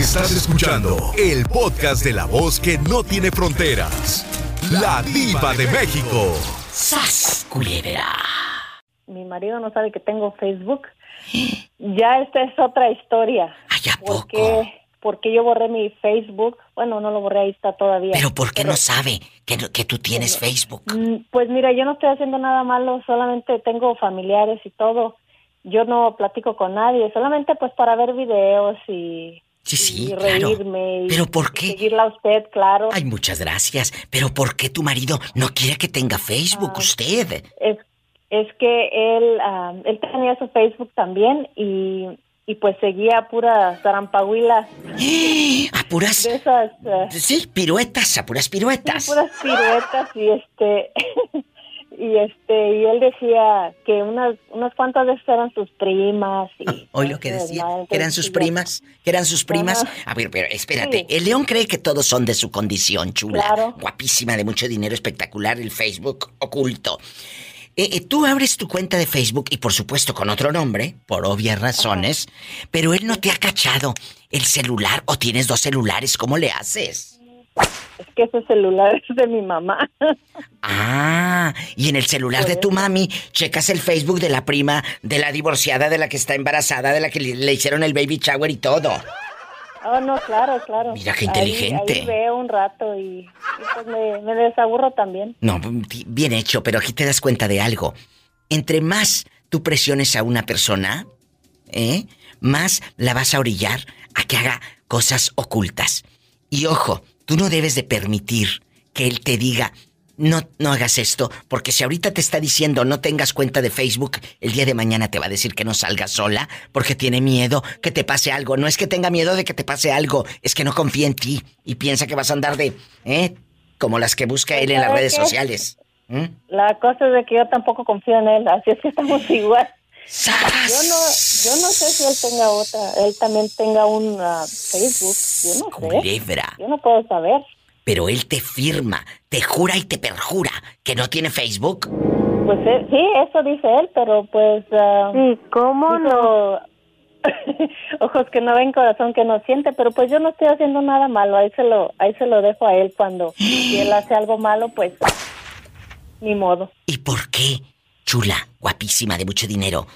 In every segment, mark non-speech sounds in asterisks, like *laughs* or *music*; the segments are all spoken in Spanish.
Estás escuchando el podcast de la voz que no tiene fronteras. La diva de México. ¡Sas, culebra! Mi marido no sabe que tengo Facebook. Ya esta es otra historia. Ay, ¿a poco? Porque, porque yo borré mi Facebook. Bueno, no lo borré, ahí está todavía. ¿Pero por qué no sabe que, que tú tienes Facebook? Mm, Pues mira, yo no estoy haciendo nada malo, solamente tengo familiares y todo. Yo no platico con nadie, solamente pues para ver videos y, Sí, sí, y claro. reírme. y- ¿Pero por qué? seguirla a usted, claro. Ay, muchas gracias. ¿Pero por qué tu marido no quiere que tenga Facebook usted? Es, es que él, ah, él tenía su Facebook también y, y pues seguía puras tarampahuilas *gasps* A puras... de esas... ah, Sí, piruetas, a puras piruetas. puras piruetas y este *laughs* y este y él decía que unas unas cuantas veces eran sus primas y Hoy lo que decía, que eran sus primas, que eran sus primas. A ver, pero espérate, Sí. el león cree que todos son de su condición, chula. Claro. Guapísima, de mucho dinero, espectacular, el Facebook oculto. Eh, eh, tú abres tu cuenta de Facebook y por supuesto con otro nombre, por obvias razones, pero él no te ha cachado el celular o tienes dos celulares, ¿cómo le haces? Es que ese celular *laughs* es de mi mamá Ah, y en el celular de tu mami checas el Facebook de la prima, de la divorciada, de la que está embarazada, de la que le, hicieron el baby shower y todo. oh no claro claro Mira qué Ahí- inteligente. ahí, veo un rato y, y pues me, me desaburro también No, bien hecho, pero aquí te das cuenta de algo. Entre más tú presiones a una persona, ¿eh? Más la vas a orillar a que haga cosas ocultas. Y ojo, tú no debes de permitir que él te diga, no, no hagas esto, porque si ahorita te está diciendo no tengas cuenta de Facebook, el día de mañana te va a decir que no salgas sola, porque tiene miedo que te pase algo. No es que tenga miedo de que te pase algo, es que no confía en ti y piensa que vas a andar de, ¿eh? Como las que busca él en las ¿Sabe redes qué? sociales. ¿Mm? la cosa es de que yo tampoco confío en él así es que estamos *laughs* igual. Yo no yo no sé si él tenga otra él también tenga un ah, Facebook yo no sé Culebra. yo no puedo saber Pero él te firma, te jura y te perjura que no tiene Facebook. Pues eh, sí, eso dice él, pero pues... ah, ¿cómo dijo, *laughs* Ojos que no ven, corazón que no siente, pero pues yo no estoy haciendo nada malo, ahí se lo, ahí se lo dejo a él cuando si él hace algo malo, pues ni modo. *gasps* ¿Y por qué, chula, guapísima, de mucho dinero?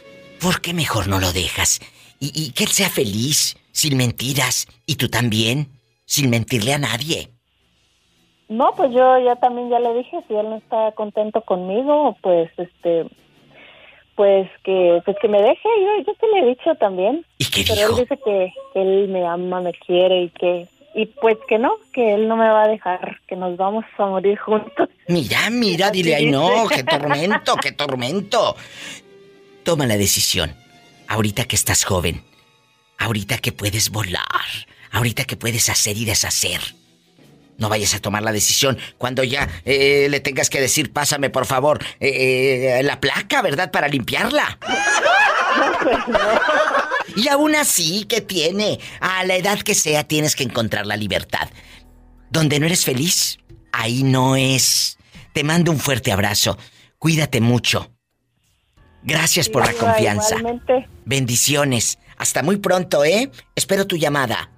¿Por qué mejor no lo dejas? Y, y que él sea feliz, sin mentiras, y tú también, sin mentirle a nadie. No, pues yo ya también ya le dije, si él no está contento conmigo, pues este pues que pues que me deje, yo, yo te le he dicho también. ¿Y qué Pero dijo? él dice que, que él me ama, me quiere y que y pues que no, que él no me va a dejar, que nos vamos a morir juntos. Mira, mira, Así dile, ay no, qué tormento, qué tormento. Toma la decisión, ahorita que estás joven, ahorita que puedes volar, ahorita que puedes hacer y deshacer. No vayas a tomar la decisión cuando ya eh, le tengas que decir, pásame por favor eh, eh, la placa, ¿verdad? Para limpiarla. *laughs* Y aún así, ¿qué tiene? A la edad que sea, tienes que encontrar la libertad. Donde no eres feliz, ahí no es. Te mando un fuerte abrazo. Cuídate mucho. Gracias por la confianza. Igualmente. Bendiciones. Hasta muy pronto, ¿eh? Espero tu llamada.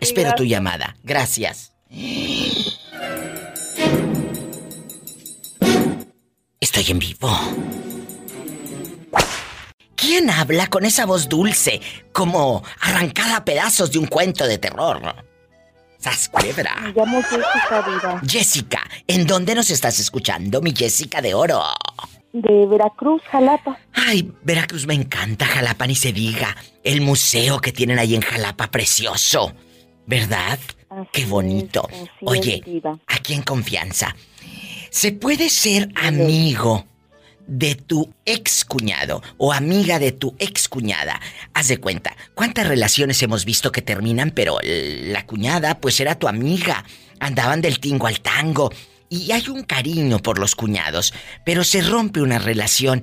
Espero tu llamada. Gracias. Estoy en vivo. ¿Quién habla con esa voz dulce, como arrancada a pedazos de un cuento de terror? ¡Sas culebra! Me llamo Jessica Diva, Jessica, ¿en dónde nos estás escuchando, mi Jessica de oro? de Veracruz, Jalapa. Ay, Veracruz me encanta, Jalapa ni se diga. El museo que tienen ahí en Jalapa, precioso. ¿Verdad? Así Qué bonito. es, Oye, es, aquí en confianza. ¿Se puede ser amigo de tu ex cuñado o amiga de tu ex cuñada? Haz de cuenta, ¿cuántas relaciones hemos visto que terminan, pero la cuñada pues era tu amiga? Andaban del tingo al tango. Y hay un cariño por los cuñados, pero se rompe una relación.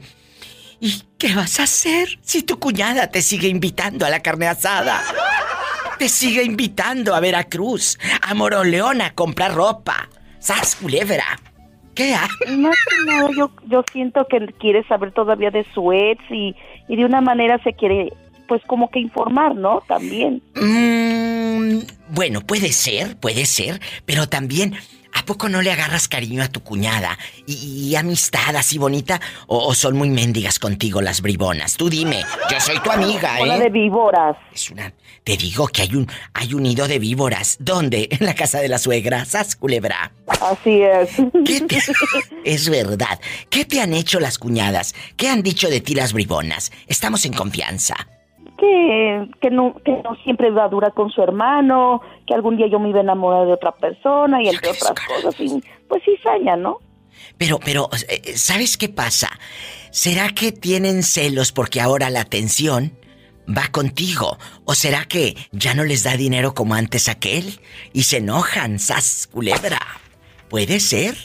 ¿Y qué vas a hacer si tu cuñada te sigue invitando a la carne asada? Te sigue invitando a Veracruz, a Moroleón a comprar ropa. ¡Sas, culebra! ¿Qué ha? Más que nada, yo, yo siento que quiere saber todavía de su ex y, y de una manera se quiere, pues como que informar, ¿no? También. Mm, bueno, puede ser, puede ser, pero también ¿A poco no le agarras cariño a tu cuñada? ¿Y, amistad así bonita? O, son muy mendigas contigo las bribonas? Tú dime, yo soy tu amiga, ¿eh? Una de víboras. Es una... Te digo que hay un, hay un nido de víboras. ¿Dónde? En la casa de la suegra, ¿sas, culebra? Así es. ¿Qué Es verdad. ¿Qué te han hecho las cuñadas? ¿Qué han dicho de ti las bribonas? Estamos en confianza que, que, no, que no siempre va a durar con su hermano, que algún día yo me iba a enamorar de otra persona y entre otras cosas. Y, pues saña, ¿no? Pero, pero, eh, ¿sabes qué pasa? ¿Será que tienen celos porque ahora la atención va contigo? ¿O será que ya no les da dinero como antes aquel? Y se enojan, sas culebra. ¿Puede ser?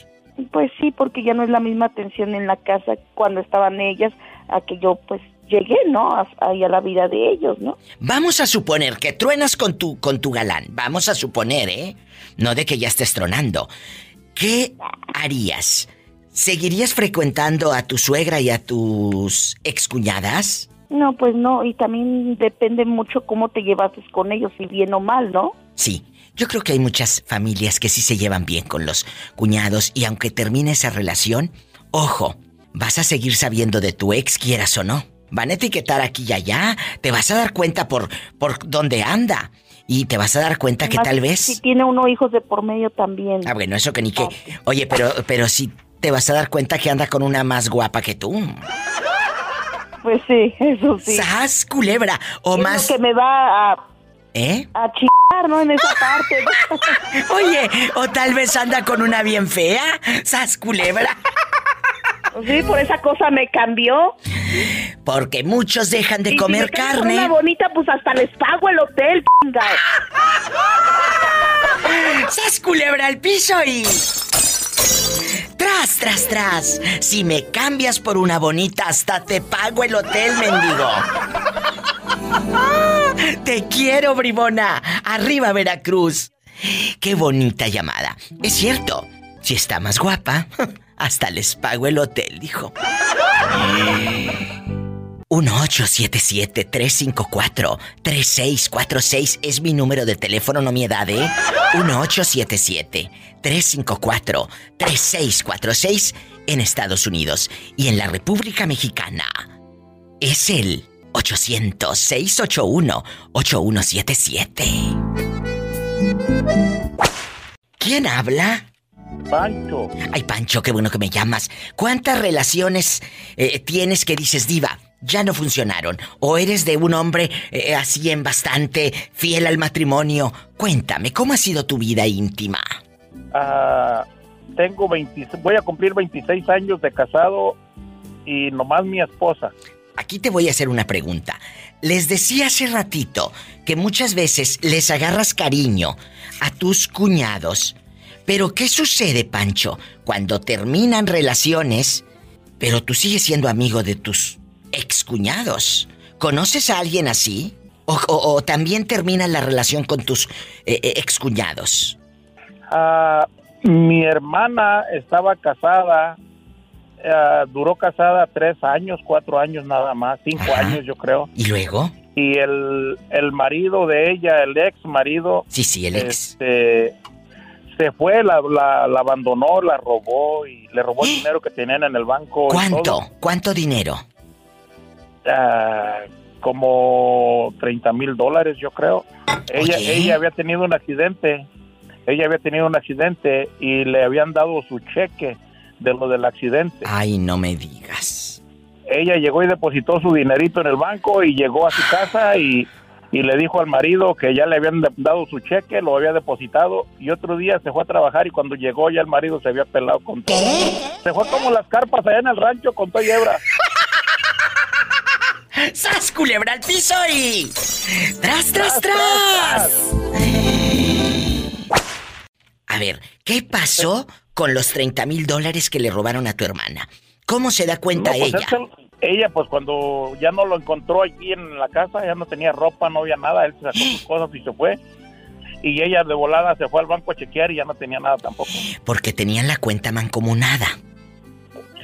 Pues sí, porque ya no es la misma atención en la casa cuando estaban ellas a que yo pues llegué, ¿no? Ahí a la vida de ellos, ¿no? Vamos a suponer que truenas con tu, con tu galán. Vamos a suponer, ¿eh? No de que ya estés tronando. ¿Qué harías? ¿Seguirías frecuentando a tu suegra y a tus excuñadas? No, pues no, y también depende mucho cómo te llevases con ellos, si bien o mal, ¿no? Sí, yo creo que hay muchas familias que sí se llevan bien con los cuñados y aunque termine esa relación, ojo, vas a seguir sabiendo de tu ex, quieras o no. Van a etiquetar aquí y allá. Te vas a dar cuenta por, por dónde anda. Y te vas a dar cuenta que tal vez. Si tiene uno hijos de por medio también. Ah, bueno, eso que ni que. Oye, pero, pero si te vas a dar cuenta que anda con una más guapa que tú. Pues sí, eso sí. ¡Sas, culebra! O más. que me va a. ¿Eh? A chingar, ¿no? En esa parte. *laughs* Oye, o tal vez anda con una bien fea. ¡Sas, culebra! Sí, por esa cosa me cambió. Porque muchos dejan de comer si carne. Una bonita, pues hasta les pago el hotel, ¡Sas culebra al piso y. Tras, tras, tras. Si me cambias por una bonita, hasta te pago el hotel, mendigo. Te quiero, bribona. Arriba, Veracruz. Qué bonita llamada. Es cierto, si está más guapa, hasta les pago el hotel, dijo. 1877-354-3646 es mi número de teléfono, no mi edad, ¿eh? 1877-354-3646 en Estados Unidos. Y en la República Mexicana es el 800-681-8177. ¿Quién habla? Pancho. Ay, Pancho, qué bueno que me llamas. ¿Cuántas relaciones eh, tienes que dices, diva, ya no funcionaron? ¿O eres de un hombre eh, así en bastante fiel al matrimonio? Cuéntame, ¿cómo ha sido tu vida íntima? Ah, tengo 20, voy a cumplir 26 años de casado y nomás mi esposa. Aquí te voy a hacer una pregunta. Les decía hace ratito que muchas veces les agarras cariño a tus cuñados pero ¿qué sucede, Pancho, cuando terminan relaciones, pero tú sigues siendo amigo de tus excuñados? ¿Conoces a alguien así? ¿O, también termina la relación con tus eh, eh, excuñados? Ah, mi hermana estaba casada, ah, duró casada tres años, cuatro años nada más, cinco años yo creo. ¿Y luego? Y el, el marido de ella, el ex marido. Sí, sí, el ex. Este, se fue, la, la, abandonó, la robó y le robó el dinero que tenían en el banco. ¿Cuánto? ¿Cuánto dinero? Ah, como 30 mil dólares, yo creo. Ella, ella había tenido un accidente. Ella había tenido un accidente y le habían dado su cheque de lo del accidente. Ay, no me digas. Ella llegó y depositó su dinerito en el banco y llegó a su casa y y le dijo al marido que ya le habían dado su cheque, lo había depositado y otro día se fue a trabajar y cuando llegó ya el marido se había pelado con todo. Se fue como las carpas allá en el rancho con toda hebra. *laughs* ¡Sas, culebra al piso y... ¡Tras, tras, tras! A ver, ¿qué pasó con los 30 mil dólares que le robaron a tu hermana? ¿Cómo se da cuenta pues ella? Ella pues cuando ya no lo encontró aquí en la casa, ya no tenía ropa, no había nada, él se sacó sus cosas y se fue. Y ella de volada se fue al banco a chequear y ya no tenía nada tampoco. Porque tenían la cuenta mancomunada.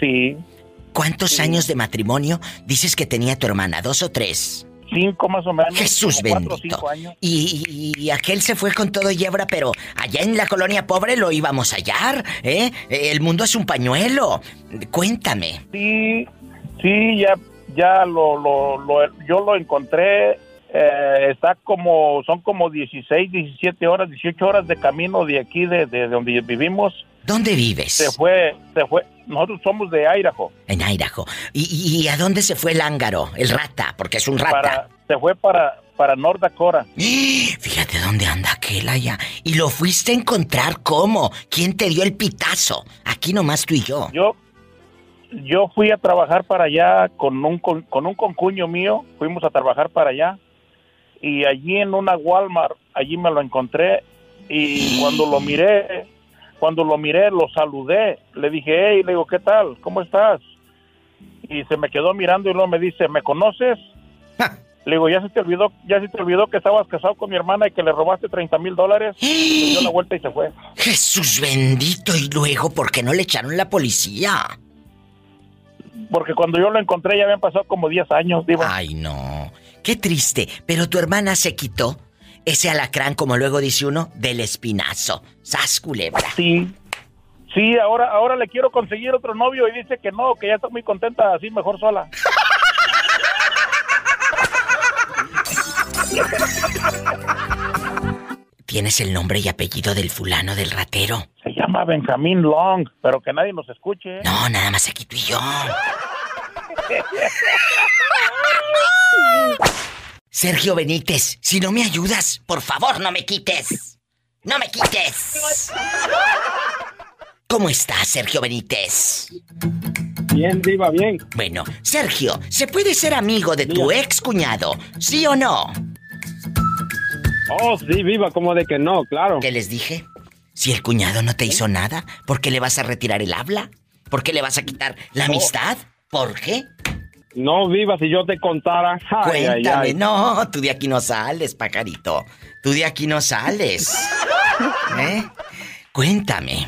Sí. ¿Cuántos años de matrimonio dices que tenía tu hermana? ¿Dos o tres? cinco más o menos. Jesús cuatro bendito. cinco años. Y, y- y aquel se fue con todo y hebra, pero allá en la colonia pobre lo íbamos a hallar, ¿eh? El mundo es un pañuelo. Cuéntame. Sí, sí, ya, ya lo, lo, lo- yo lo encontré. eh, está como, son como 16, 17 horas, 18 horas de camino de aquí, de, de donde vivimos. ¿Dónde vives? Se fue, se fue. Nosotros somos de Idaho. En Idaho. ¿Y, y- a dónde se fue el ángaro? El rata, porque es un rata. Para, se fue para, para North Dakota. *gasps* Fíjate dónde anda aquel allá. ¿Y lo fuiste a encontrar cómo? ¿Quién te dio el pitazo? Aquí nomás tú y yo. Yo, yo fui a trabajar para allá con un, con, con un concuño mío. Fuimos a trabajar para allá. Y allí en una Walmart, allí me lo encontré. Y cuando lo miré, cuando lo miré, lo saludé. Le dije, hey, le digo, ¿qué tal? ¿Cómo estás? Y se me quedó mirando y luego me dice, ¿me conoces? Le digo, ¿ya se te olvidó, ya se te olvidó que estabas casado con mi hermana y que le robaste 30 mil dólares? Se dio la vuelta y se fue. Jesús bendito. Y luego, ¿por qué no le echaron la policía? Porque cuando yo lo encontré ya habían pasado como 10 años, digo. Ay, no. Qué triste. Pero tu hermana se quitó ese alacrán, como luego dice uno, del espinazo. Sas culebra. Sí. Sí, ahora, ahora le quiero conseguir otro novio y dice que no, que ya está muy contenta así, mejor sola. *laughs* ¿Tienes el nombre y apellido del fulano del ratero? Se llama Benjamín Long, pero que nadie nos escuche. No, nada más aquí tú y yo. Sergio Benítez, si no me ayudas, por favor, no me quites. No me quites. ¿Cómo estás, Sergio Benítez? Bien, Diva, bien. Bueno, Sergio, ¿se puede ser amigo de tu ex cuñado? ¿Sí o no? Oh, sí, Viva, como de que no, claro. ¿Qué les dije? Si el cuñado no te hizo nada, ¿por qué le vas a retirar el habla? ¿Por qué le vas a quitar la amistad? ¿Por qué? No, Viva, si yo te contara. Ay, ay, Cuéntame, ay. no, tú de aquí no sales, pajarito. Tú de aquí no sales. *laughs* ¿Eh? Cuéntame.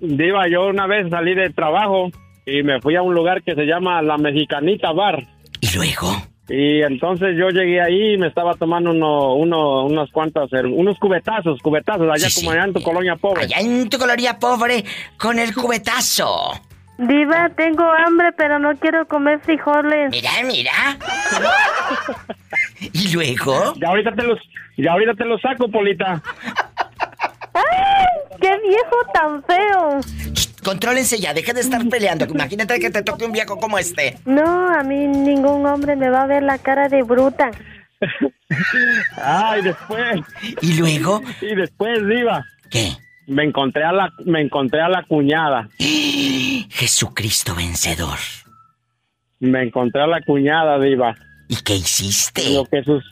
Diva, yo una vez salí de trabajo y me fui a un lugar que se llama La Mexicanita Bar. ¿Y luego? Y entonces yo llegué ahí y me estaba tomando uno, uno, unos cuantos, cer- unos cubetazos, cubetazos, allá Sí, como sí. allá en tu colonia pobre. Allá en tu colonia pobre, con el cubetazo. Diva, tengo hambre, pero no quiero comer frijoles. Mira, mira. ¿Y luego? Ya ahorita te los, ya ahorita te los saco, Polita. ¡Ay! ¡Qué viejo tan feo! Contrólense ya, dejen de estar *laughs* peleando. Imagínate que te toque un viejo como este. No, a mí ningún hombre me va a ver la cara de bruta. Ay, después, ¿Y luego? y después, Diva, ¿Qué? me encontré a la, me encontré a la cuñada. *gasps* Jesucristo vencedor. Me encontré a la cuñada, Diva. ¿Y qué hiciste? Lo que sus,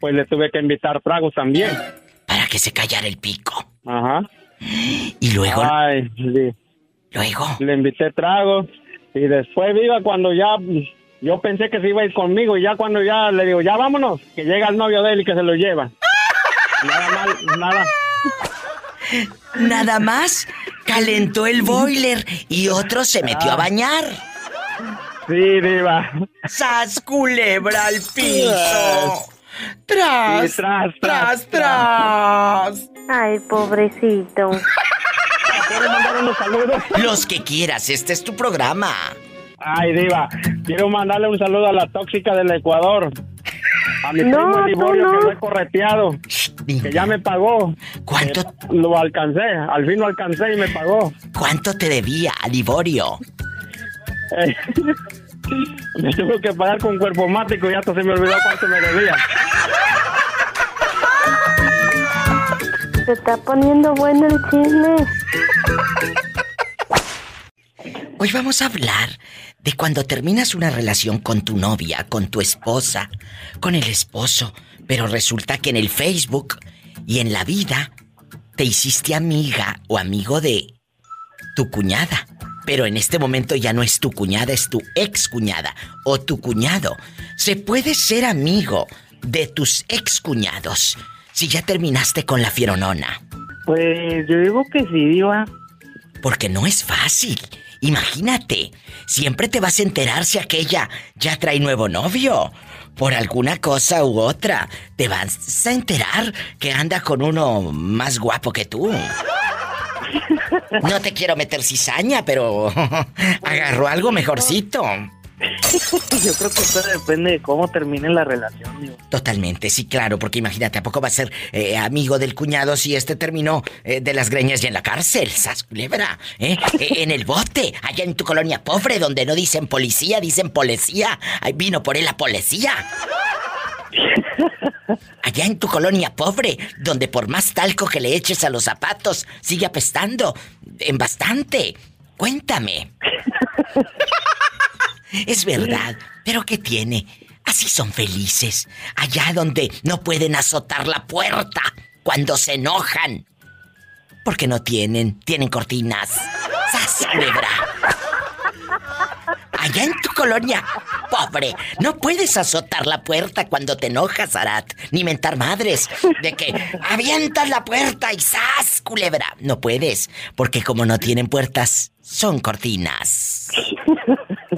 pues le tuve que invitar tragos también. Para que se callara el pico. Ajá. *gasps* Y luego, Ay, sí. Luego. le invité tragos y después viva cuando ya yo pensé que se iba a ir conmigo y ya cuando ya le digo ya vámonos que llega el novio de él y que se lo lleva *laughs* nada mal nada Nada más calentó el boiler y otro se metió a bañar. sí diva ¡Sas culebra al piso! ¡Tras! Sí, tras, ¡Tras, tras, tras! Ay, pobrecito. *laughs* quiero mandar unos saludos Los que quieras, este es tu programa. ay diva quiero mandarle un saludo a la tóxica del Ecuador a mi No, primo Liborio no. que fue correteado que ya me pagó ¿Cuánto, Eh, lo alcancé al fin lo alcancé y me pagó ¿Cuánto te debía, Liborio? Eh, *laughs* me tuvo que pagar con cuerpo mático y hasta se me olvidó cuánto me debía. Se está poniendo bueno el chisme. Hoy vamos a hablar de cuando terminas una relación con tu novia, con tu esposa, con el esposo, pero resulta que en el Facebook y en la vida te hiciste amiga o amigo de tu cuñada. Pero en este momento ya no es tu cuñada, es tu ex cuñada o tu cuñado. Se puede ser amigo de tus ex cuñados si ya terminaste con la fieronona. Pues yo digo que sí, Diva. Porque no es fácil. Imagínate, siempre te vas a enterar si aquella ya trae nuevo novio. por alguna cosa u otra, te vas a enterar que anda con uno más guapo que tú. No te quiero meter cizaña, pero *laughs* agarró algo mejorcito. *laughs* Yo creo que eso depende de cómo termine la relación, digo. Totalmente, sí, claro, porque imagínate, ¿a poco va a ser eh, amigo del cuñado si este terminó eh, de las greñas y en la cárcel? ¡Sas culebra! ¿eh? Eh, en el bote, allá en tu colonia pobre, donde no dicen policía, dicen policía. Ahí vino por él la policía. Allá en tu colonia pobre, donde por más talco que le eches a los zapatos, sigue apestando. En bastante. Cuéntame. *laughs* Es verdad, pero ¿qué tiene? Así son felices. Allá donde no pueden azotar la puerta cuando se enojan. Porque no tienen, tienen cortinas. ¡Sas, culebra! Allá en tu colonia, pobre, no puedes azotar la puerta cuando te enojas, Arat, ni mentar madres de que avientas la puerta y ¡zas, culebra! No puedes, porque como no tienen puertas, son cortinas.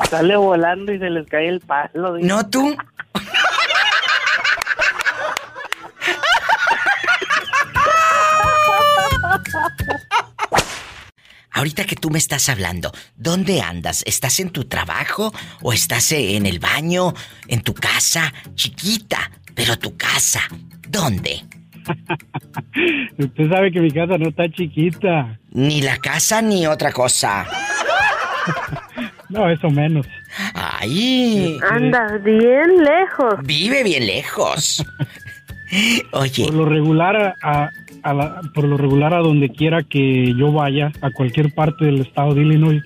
Sale volando y se les cae el palo. ¿No tú? *laughs* Ahorita que tú me estás hablando, ¿dónde andas? ¿Estás en tu trabajo o estás en el baño, en tu casa, chiquita, pero tu casa? ¿Dónde? *laughs* Usted sabe que mi casa no está chiquita. Ni la casa ni otra cosa. *laughs* No, eso menos. Ay, Andas bien lejos. vive bien lejos. *laughs* Oye, Por lo regular a, a- a la- por lo regular a donde quiera que yo vaya, a cualquier parte del estado de Illinois,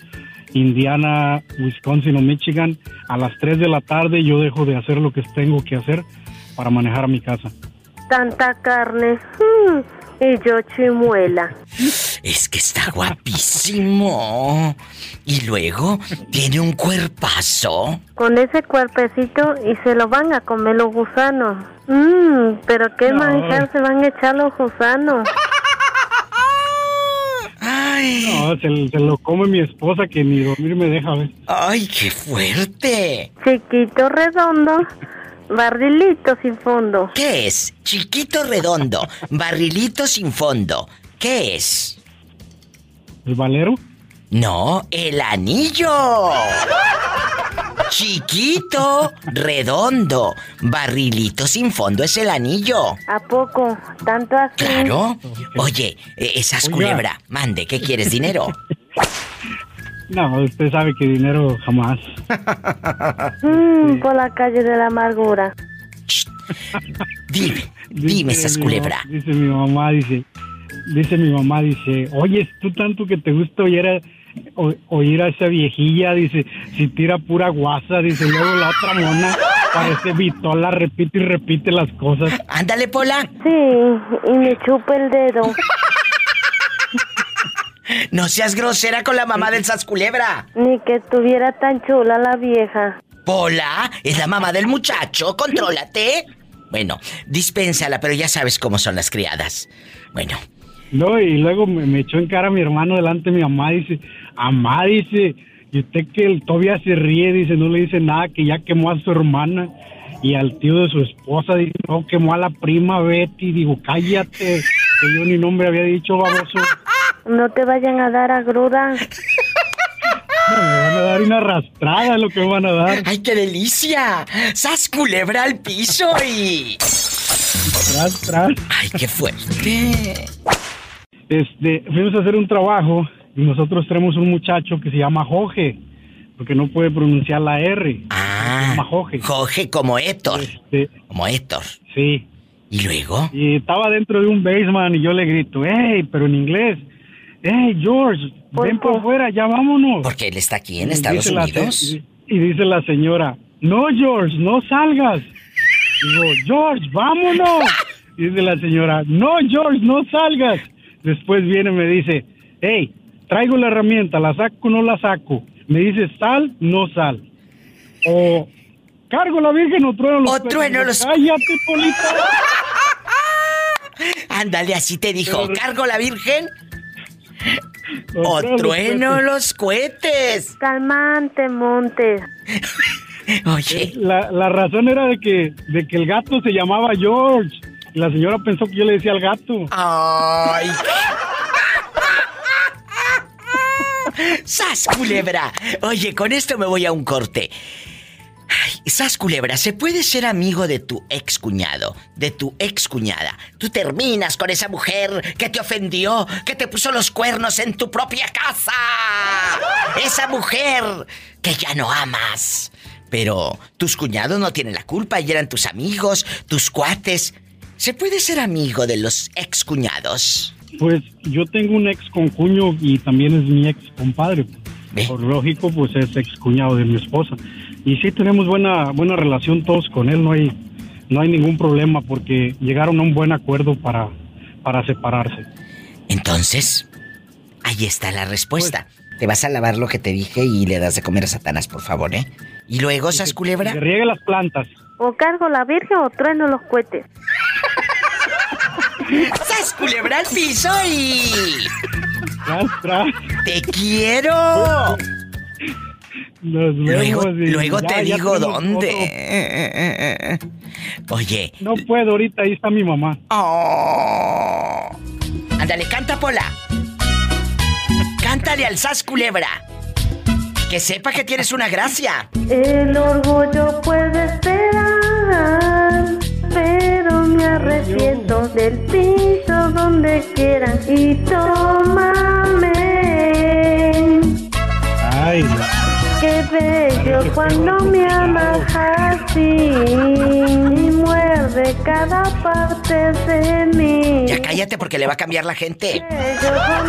Indiana, Wisconsin o Michigan, a las 3 de la tarde yo dejo de hacer lo que tengo que hacer para manejar a mi casa. Tanta carne. mm, y yo chimuela. es que está guapísimo. Y luego tiene un cuerpazo. Con ese cuerpecito y se lo van a comer los gusanos. Mmm, pero qué No. manjar se van a echar los gusanos. Ay, No, se, se lo come mi esposa que ni dormir me deja ver. ay, qué fuerte. Chiquito redondo, barrilito sin fondo. ¿Qué es? Chiquito redondo, barrilito sin fondo. ¿Qué es? ¿El valero? No, el anillo. Chiquito, redondo, barrilito sin fondo es el anillo. ¿A poco? ¿Tanto así? Claro. Oye, eh, esas Oiga. culebra, mande, ¿qué quieres? ¿Dinero? No, usted sabe que dinero jamás. Mmm, por la calle de la amargura. Dime, dime Dice esas mi culebra. Dice mi mamá, dice, dice mi mamá, dice, oye, tú tanto que te gusta oír a, o- oír a esa viejilla, dice, si tira pura guasa, dice, luego la otra mona parece vitola, repite y repite las cosas. Ándale, Pola. Sí, y me chupa el dedo. No seas grosera con la mamá del Sasculebra. Ni que estuviera tan chula la vieja. Pola, es la mamá del muchacho, contrólate. Bueno, dispénsala, pero ya sabes cómo son las criadas. Bueno, No, y luego me, me echó en cara a mi hermano delante de mi mamá, dice, mamá, dice, y usted que el todavía se ríe, dice, no le dice nada, que ya quemó a su hermana y al tío de su esposa, dice, no, quemó a la prima Betty, digo, cállate, que yo ni nombre había dicho, baboso. No te vayan a dar agruda. No, me van a dar una arrastrada lo que me van a dar. ¡ay, qué delicia! ¡Sasculebra al piso y... Tras, tras. ¡Ay, qué fuerte! Este, fuimos a hacer un trabajo y nosotros tenemos un muchacho que se llama Jorge, porque no puede pronunciar la R. Ah, Se llama Jorge. Jorge como Héctor. Este, Como Héctor. sí. ¿Y luego? Y estaba dentro de un basement y yo le grito, hey, pero en inglés, hey, George, ¿Por ven para afuera, ya vámonos. Porque él está aquí en Y Estados la Unidos. y dice la señora, no, George, no salgas. Digo, George, vámonos. *laughs* Y dice la señora, no, George, no salgas. Después viene y me dice, hey, traigo la herramienta, la saco o no la saco. Me dice, sal, no sal. O cargo la virgen o trueno los O trueno los- Cállate, Polita. *laughs* Ándale, así te dijo. Pero- ¿Cargo la Virgen? O trueno los trueno cuernos. los cohetes. Calmante, Montes. *laughs* Oye. La, la razón era de que, de que el gato se llamaba George. Y la señora pensó que yo le decía al gato. ¡Ay! ¡Sas, culebra! Oye, con esto me voy a un corte. Sas, culebra, ¿se puede ser amigo de tu ex cuñado, de tu ex cuñada? Tú terminas con esa mujer que te ofendió, que te puso los cuernos en tu propia casa. Esa mujer que ya no amas. Pero tus cuñados no tienen la culpa y eran tus amigos, tus cuates. ¿Se puede ser amigo de los ex cuñados? Pues yo tengo un ex concuño y también es mi ex compadre. Por lógico, pues es ex cuñado de mi esposa. Y sí tenemos buena buena relación todos con él, no hay no hay ningún problema porque llegaron a un buen acuerdo para para separarse. Entonces, ahí está la respuesta. te vas a lavar lo que te dije y le das de comer a Satanás, por favor, ¿eh? Y luego, ¿sas culebra? Que riegue las plantas. O cargo la virgen o trueno los cohetes. *laughs* ¡Sas culebra al piso y... Tras, tras. ¡Te quiero! Nos Luego, vemos y luego ya- te ya digo dónde. Oye. No puedo, ahorita ahí está mi mamá. Oh. Ándale, canta, Pola. Cántale al Sas Culebra. Que sepa que tienes una gracia. El orgullo puede esperar, me arrepiento del piso donde quieran y tómame. Ay, Qué bello cuando me amas así y muerde cada parte de mí. Ya cállate porque le va a cambiar la gente. Bello con.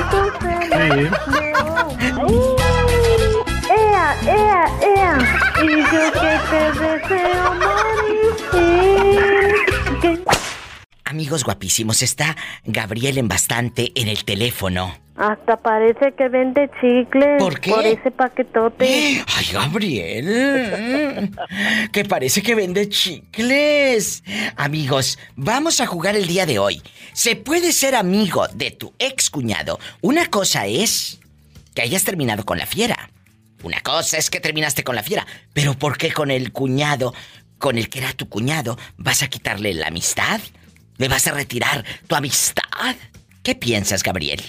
¡Ea, ea, ea! Y yo que te deseo morir. Amigos guapísimos, está Gabriel en bastante en el teléfono. Hasta parece que vende chicles. ¿Por qué? Por ese paquetote. *gasps* Ay, Gabriel. *laughs* Que parece que vende chicles. Amigos, vamos a jugar el día de hoy. Se puede ser amigo de tu ex cuñado. Una cosa es que hayas terminado con la fiera. Una cosa es que terminaste con la fiera. Pero ¿por qué con el cuñado, con el que era tu cuñado, vas a quitarle la amistad? ¿Le vas a retirar tu amistad? ¿Qué piensas, Gabriel?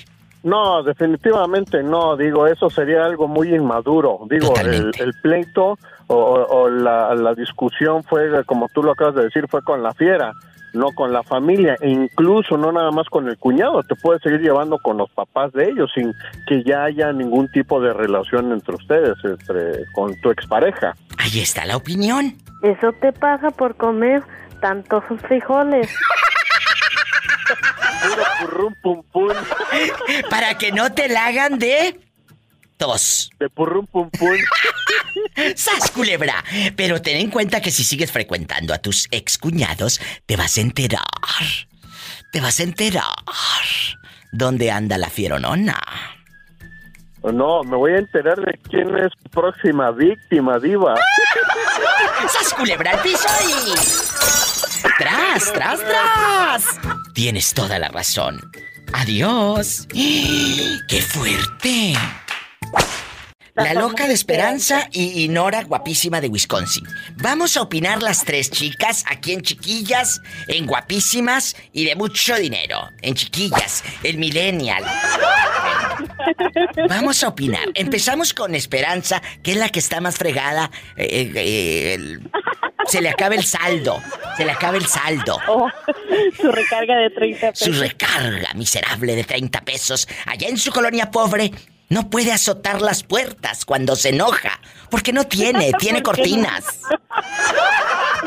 No, definitivamente no. Digo, eso sería algo muy inmaduro. Digo, el, el pleito o, o- la, la discusión fue, como tú lo acabas de decir, fue con la fiera, no con la familia. E incluso no nada más con el cuñado. Te puedes seguir llevando con los papás de ellos sin que ya haya ningún tipo de relación entre ustedes, entre, con tu expareja. Ahí está la opinión. Eso te pasa por comer tantos frijoles. *laughs* Para que no te la hagan de tos. De purrum pum pum. *laughs* ¡Sas, culebra! Pero ten en cuenta que si sigues frecuentando a tus excuñados, te vas a enterar. Te vas a enterar. ¿Dónde anda la fieronona? No, me voy a enterar de quién es próxima víctima, diva. *laughs* ¡Sas, culebra al piso y... ¡Tras, tras, tras! Tienes toda la razón. Adiós. *gasps* ¡Qué fuerte! La loca de Esperanza y, y Nora guapísima de Wisconsin. Vamos a opinar las tres chicas aquí en Chiquillas, en guapísimas y de mucho dinero. En Chiquillas, el millennial. Vamos a opinar. Empezamos con Esperanza, que es la que está más fregada. eh, eh, el- se le acaba el saldo. Se le acaba el saldo. Oh, *laughs* su recarga de 30 pesos. Su recarga miserable de 30 pesos allá en su colonia pobre no puede azotar las puertas cuando se enoja, porque no tiene, tiene cortinas.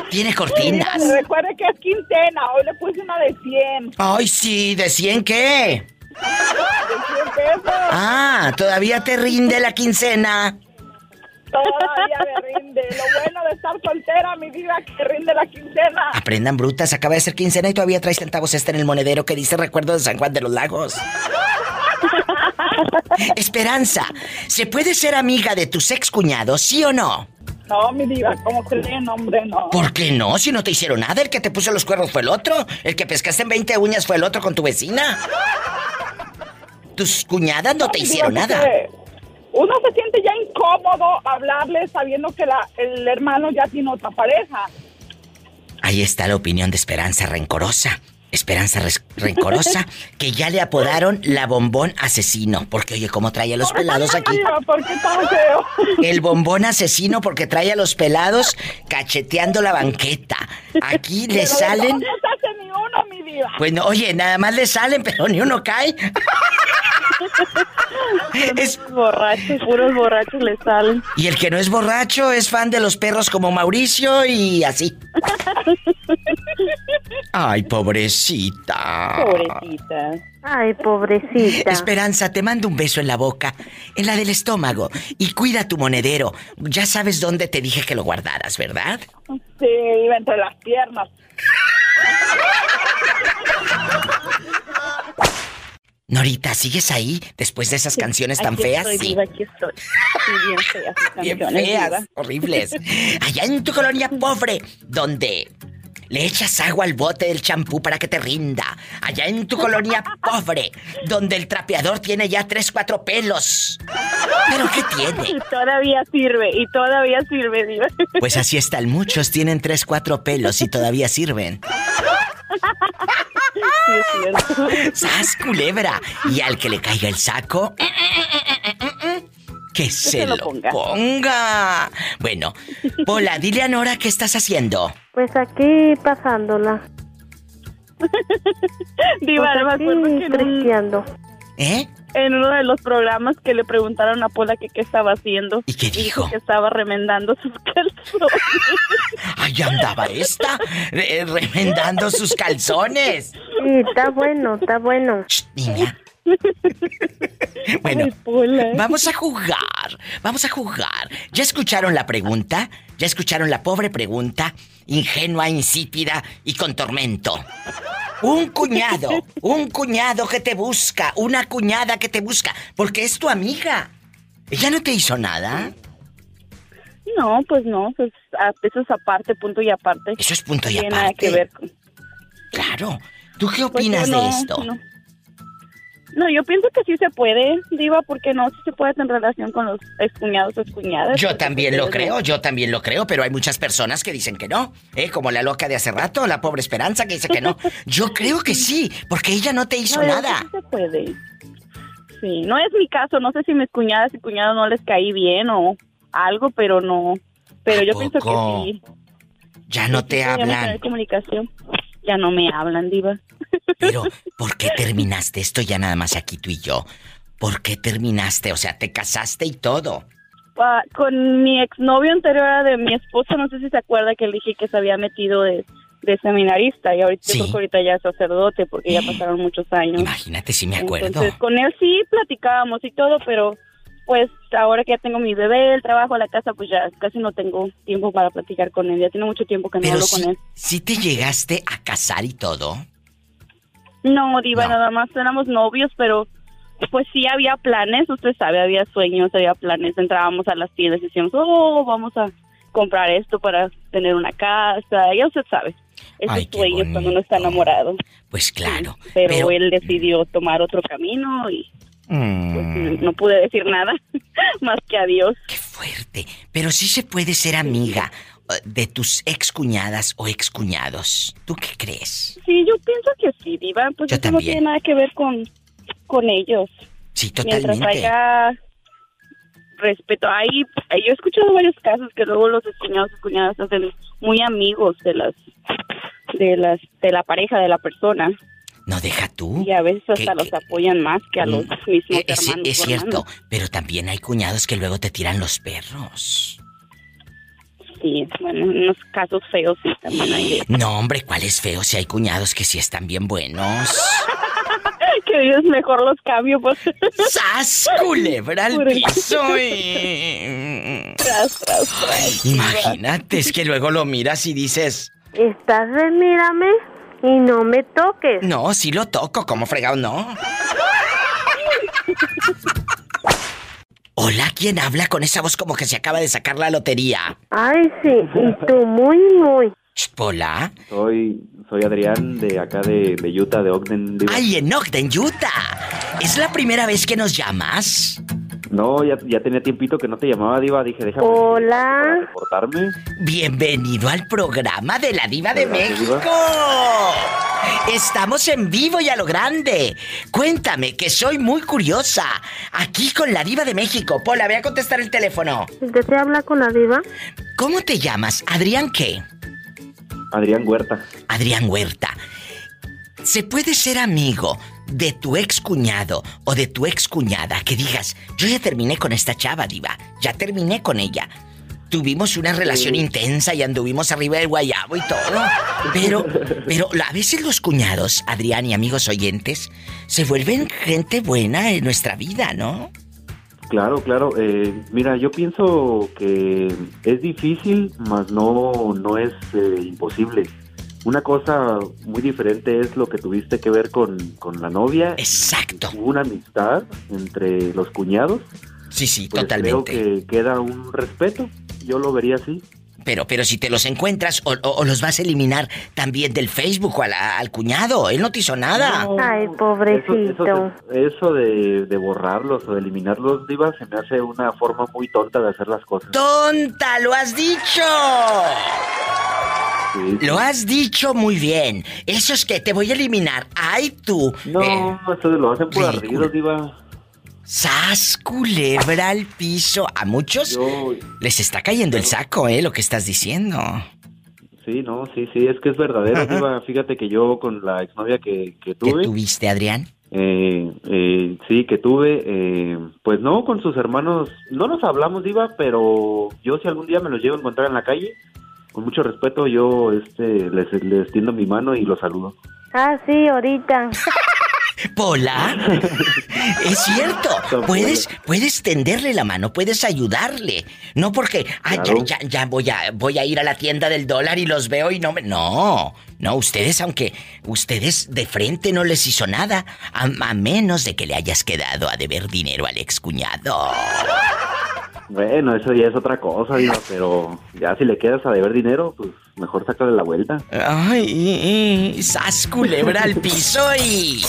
Tiene cortinas. Recuerde que es quincena, hoy le puse una de 100. Ay, sí, ¿de 100 qué? De 100 pesos. Ah, todavía te rinde la quincena. Todavía me rinde. Lo bueno de estar soltera, mi vida, que rinde la quincena. Aprendan brutas, acaba de ser quincena y todavía traes centavos este en el monedero que dice recuerdo de San Juan de los Lagos. Esperanza, ¿se puede ser amiga de tus ex cuñados, sí o no? No, mi diva, ¿cómo creen, hombre? No. ¿Por qué no? Si no te hicieron nada, el que te puso los cuernos fue el otro. El que pescaste en 20 uñas fue el otro con tu vecina. Tus cuñadas no te hicieron diva, nada. uno se siente ya incómodo hablarle sabiendo que la, el hermano ya tiene otra pareja. Ahí está la opinión de Esperanza Rencorosa. Esperanza Rencorosa, *laughs* que ya le apodaron la bombón asesino. Porque oye, ¿cómo trae a los pelados aquí? El bombón asesino porque trae a los pelados cacheteando la banqueta. Aquí *laughs* le salen. Diva. Pues no, oye, nada más le salen, *laughs* pero ni uno cae. Es- Borrachos, puros borrachos le salen. Y el que no es borracho es fan de los perros como Mauricio y así. Ay, pobrecita. Pobrecita. Ay, pobrecita. Esperanza, te mando un beso en la boca, en la del estómago, y cuida tu monedero. Ya sabes dónde te dije que lo guardaras, ¿verdad? Sí, iba entre las piernas. Norita, ¿sigues ahí después de esas canciones tan Aquí feas? Estoy, Sí. aquí estoy. Sí, bien feas *laughs* Bien feas, horribles. Allá en tu colonia pobre, donde le echas agua al bote del champú para que te rinda. Allá en tu colonia pobre, donde el trapeador tiene ya tres, cuatro pelos. ¿Pero qué tiene? Y todavía sirve, y todavía sirve, diva. Pues así están, muchos tienen tres, cuatro pelos y todavía sirven. Sí, es. ¡Sas, culebra! Y al que le caiga el saco... Que se, se lo lo ponga. ponga. Bueno, Pola, dile a Nora qué estás haciendo. Pues aquí pasándola. *laughs* Diva, Pues me acuerdo aquí que en, un- tristeando. ¿Eh? En uno de los programas que le preguntaron a Pola que qué estaba haciendo. ¿Y qué dijo? que estaba remendando sus *laughs* calzones. Ahí andaba esta, re- remendando sus calzones. Sí, está bueno, está bueno. Shh, niña. *laughs* Bueno, Ay, vamos a jugar, vamos a jugar. ¿Ya escucharon la pregunta? ¿Ya escucharon la pobre pregunta? Ingenua, insípida y con tormento. Un cuñado, un cuñado que te busca, una cuñada que te busca, porque es tu amiga. ¿Ella no te hizo nada? No, pues no, pues, a- eso es aparte, punto y aparte. Eso es punto y No tiene nada que aparte. ver con... Claro. ¿Tú qué Pues opinas no, de esto? No. No, yo pienso que sí se puede, Diva, porque no, sí se puede tener relación con los excuñados o excuñadas. Yo también pues, lo creo, no- yo también lo creo, pero hay muchas personas que dicen que no, ¿eh? Como la loca de hace rato, la pobre Esperanza que dice que no. *laughs* Yo creo que sí, porque ella no te hizo No, nada. Sí se puede. Sí, no es mi caso, no sé si mis cuñadas y cuñados no les caí bien o algo, pero no. Pero ¿A yo pienso que sí. Ya no te hablan. comunicación. Ya no me hablan, Diva. Pero, ¿por qué terminaste esto ya nada más aquí tú y yo? ¿Por qué terminaste? O sea, te casaste y todo. Ah, con mi exnovio anterior de mi esposo, no sé si se acuerda que le dije que se había metido de, de seminarista y ahorita, yo Sí. creo que ahorita ya es sacerdote porque ya pasaron muchos años. Imagínate si me acuerdo. Entonces, con él sí platicábamos y todo, pero pues ahora que ya tengo mi bebé, el trabajo, la casa, pues ya casi no tengo tiempo para platicar con él. Ya tiene mucho tiempo que no Pero hablo con él. sí te llegaste a casar y todo. No, Diva, No. nada más éramos novios, pero pues sí había planes, usted sabe, había sueños, había planes. Entrábamos a las tiendas y decíamos, oh, vamos a comprar esto para tener una casa. Ya usted sabe, esos sueños cuando uno está enamorado. Pues claro. Pero, él decidió tomar otro camino y pues, Mm, no pude decir nada *laughs* más que adiós. qué fuerte. Pero sí se puede ser amiga de tus excuñadas o excuñados. ¿Tú qué crees? Sí, yo pienso que sí, Diva. Pues Yo eso no también. tiene nada que ver con, con ellos. Sí, Mientras totalmente. haya respeto. Ahí, yo he escuchado varios casos que luego los cuñados y cuñadas se hacen muy amigos de las de las de la pareja de la persona No deja tú. y a veces hasta ¿Qué- los apoyan más que a los Mm, mismos eh, es, hermanos. es cierto, pero también hay cuñados que luego te tiran los perros. Sí, bueno, unos casos feos sí también hay de No, hombre, ¿cuál es feo si hay cuñados que sí están bien buenos? *laughs* que dices mejor los cambio pues ¡Sas! Culebra al piso y... tras, tras, tras. Imagínate, es que luego lo miras y dices... Estás de mírame y no me toques. No, sí lo toco, como fregado no. *laughs* Hola, ¿quién habla con esa voz como que se acaba de sacar la lotería? Ay, sí, y tú muy, muy. Hola. Soy, soy Adrián de acá de, de Utah, de Ogden. Ay, en Ogden, Utah. ¿Es la primera vez que nos llamas? No, ya, ya tenía tiempito que no te llamaba, Diva. Dije, déjame. Hola. reportarme. Bienvenido al programa de la Diva de Gracias, México. Diva. Estamos en vivo y a lo grande. Cuéntame, que soy muy curiosa. Aquí con la Diva de México. Pola, ve a contestar el teléfono. ¿Desea hablar con la diva? ¿Cómo te llamas? ¿Adrián qué? Adrián Huerta. Adrián Huerta. ¿Se puede ser amigo de tu ex cuñado o de tu ex cuñada que digas, yo ya terminé con esta chava, diva, ya terminé con ella? Tuvimos una relación intensa y anduvimos arriba del guayabo y todo. Pero, pero a veces los cuñados, Adrián y amigos oyentes, se vuelven gente buena en nuestra vida, ¿no? Claro, claro. eh, mira, yo pienso que es difícil, mas no, no es eh, imposible. Una cosa muy diferente es lo que tuviste que ver con, con la novia. Exacto. Hubo una amistad entre los cuñados. Sí, sí, Pues totalmente. Creo que queda un respeto. Yo lo vería así. Pero, pero si te los encuentras o, o- o los vas a eliminar también del Facebook o a la- al cuñado, él no te hizo nada. Ay, Eso, pobrecito. eso de, de borrarlos o de eliminarlos, Diva, se me hace una forma muy tonta de hacer las cosas. ¡Tonta! ¡Lo has dicho! Sí. Lo has dicho muy bien. Eso es que te voy a eliminar. ¡Ay, tú! No, Eh, eso lo hacen por ardidos, Diva. ¡Sas, culebra al piso! A muchos Yo, les está cayendo el saco, ¿eh? Lo que estás diciendo. sí, no, sí, sí, es que es verdadero, *laughs* Diva. Fíjate que yo con la exnovia que, que ¿Qué tuve, tuviste, Adrián? eh, eh, sí, que tuve, eh, pues no, con sus hermanos, no nos hablamos, Diva, pero yo si algún día me los llevo a encontrar en la calle, con mucho respeto, yo este les, les tiendo mi mano y los saludo. Ah, sí, ahorita. *laughs* Pola, *laughs* es cierto. Puedes, puedes tenderle la mano, puedes ayudarle. No porque, ah, ya, ya, ya voy a, voy a ir a la tienda del dólar y los veo y no me. No, no, ustedes, aunque ustedes de frente no les hizo nada, a, a menos de que le hayas quedado a deber dinero al excuñado. Bueno, eso ya es otra cosa, pero ya si le quedas a deber dinero, pues mejor sácale la vuelta. Ay, sas culebra al piso y.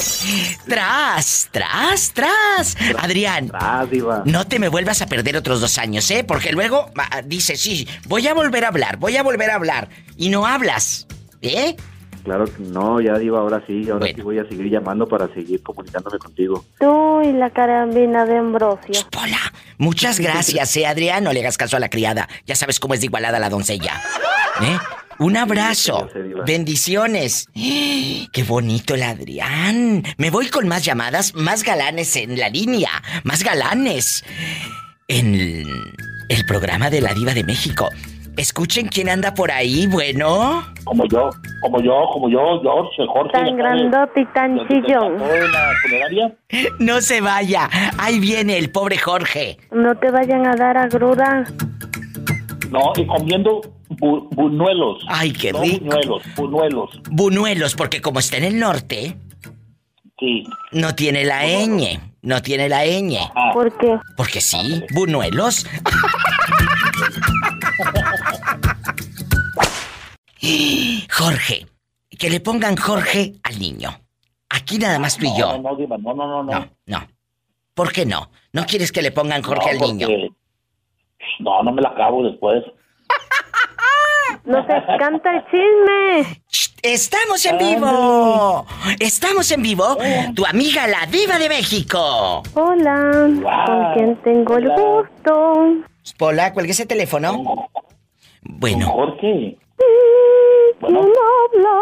Tras, tras, tras. Adrián, Ah, Diva. No te me vuelvas a perder otros dos años, ¿eh? Porque luego ah, dice, sí, voy a volver a hablar, voy a volver a hablar. Y no hablas, ¿eh? Claro que no, ya Diva, ahora sí, ahora Bueno. sí voy a seguir llamando para seguir comunicándome contigo. Tú y la carambina de Ambrosio. Pola, muchas gracias, ¿eh, Adrián? No le hagas caso a la criada. Ya sabes cómo es de igualada la doncella. ¿Eh? Un abrazo. Bendiciones. Qué bonito el Adrián. Me voy con más llamadas, más galanes en la línea, más galanes. En el programa de la Diva de México. Escuchen quién anda por ahí, bueno. Como yo, como yo, como yo, George, Jorge. Tan grandote y tan chillón. en la funeraria? *laughs* No se vaya. Ahí viene el pobre Jorge. No te vayan a dar agruda. No, y comiendo bu- buñuelos. Ay, qué no rico. buñuelos, buñuelos. Buñuelos, porque como está en el norte, Sí. no tiene la ñ. No tiene la ñ. Ah, ¿Por qué? Porque sí, buñuelos. *laughs* Jorge. Que le pongan Jorge al niño. Aquí nada más tú y yo. No, no, Diva, no, no, no, no. No, no. ¿Por qué no? ¿No quieres que le pongan Jorge No, al niño? No, no me la acabo después. *laughs* Nos encanta el chisme. Shh, ¡Estamos en vivo! ¡Estamos en vivo! Tu amiga la diva de México. Hola, ¿con quién tengo el gusto? Pola, cuelgue ese teléfono. Bueno, Jorge. ¿Quién habla?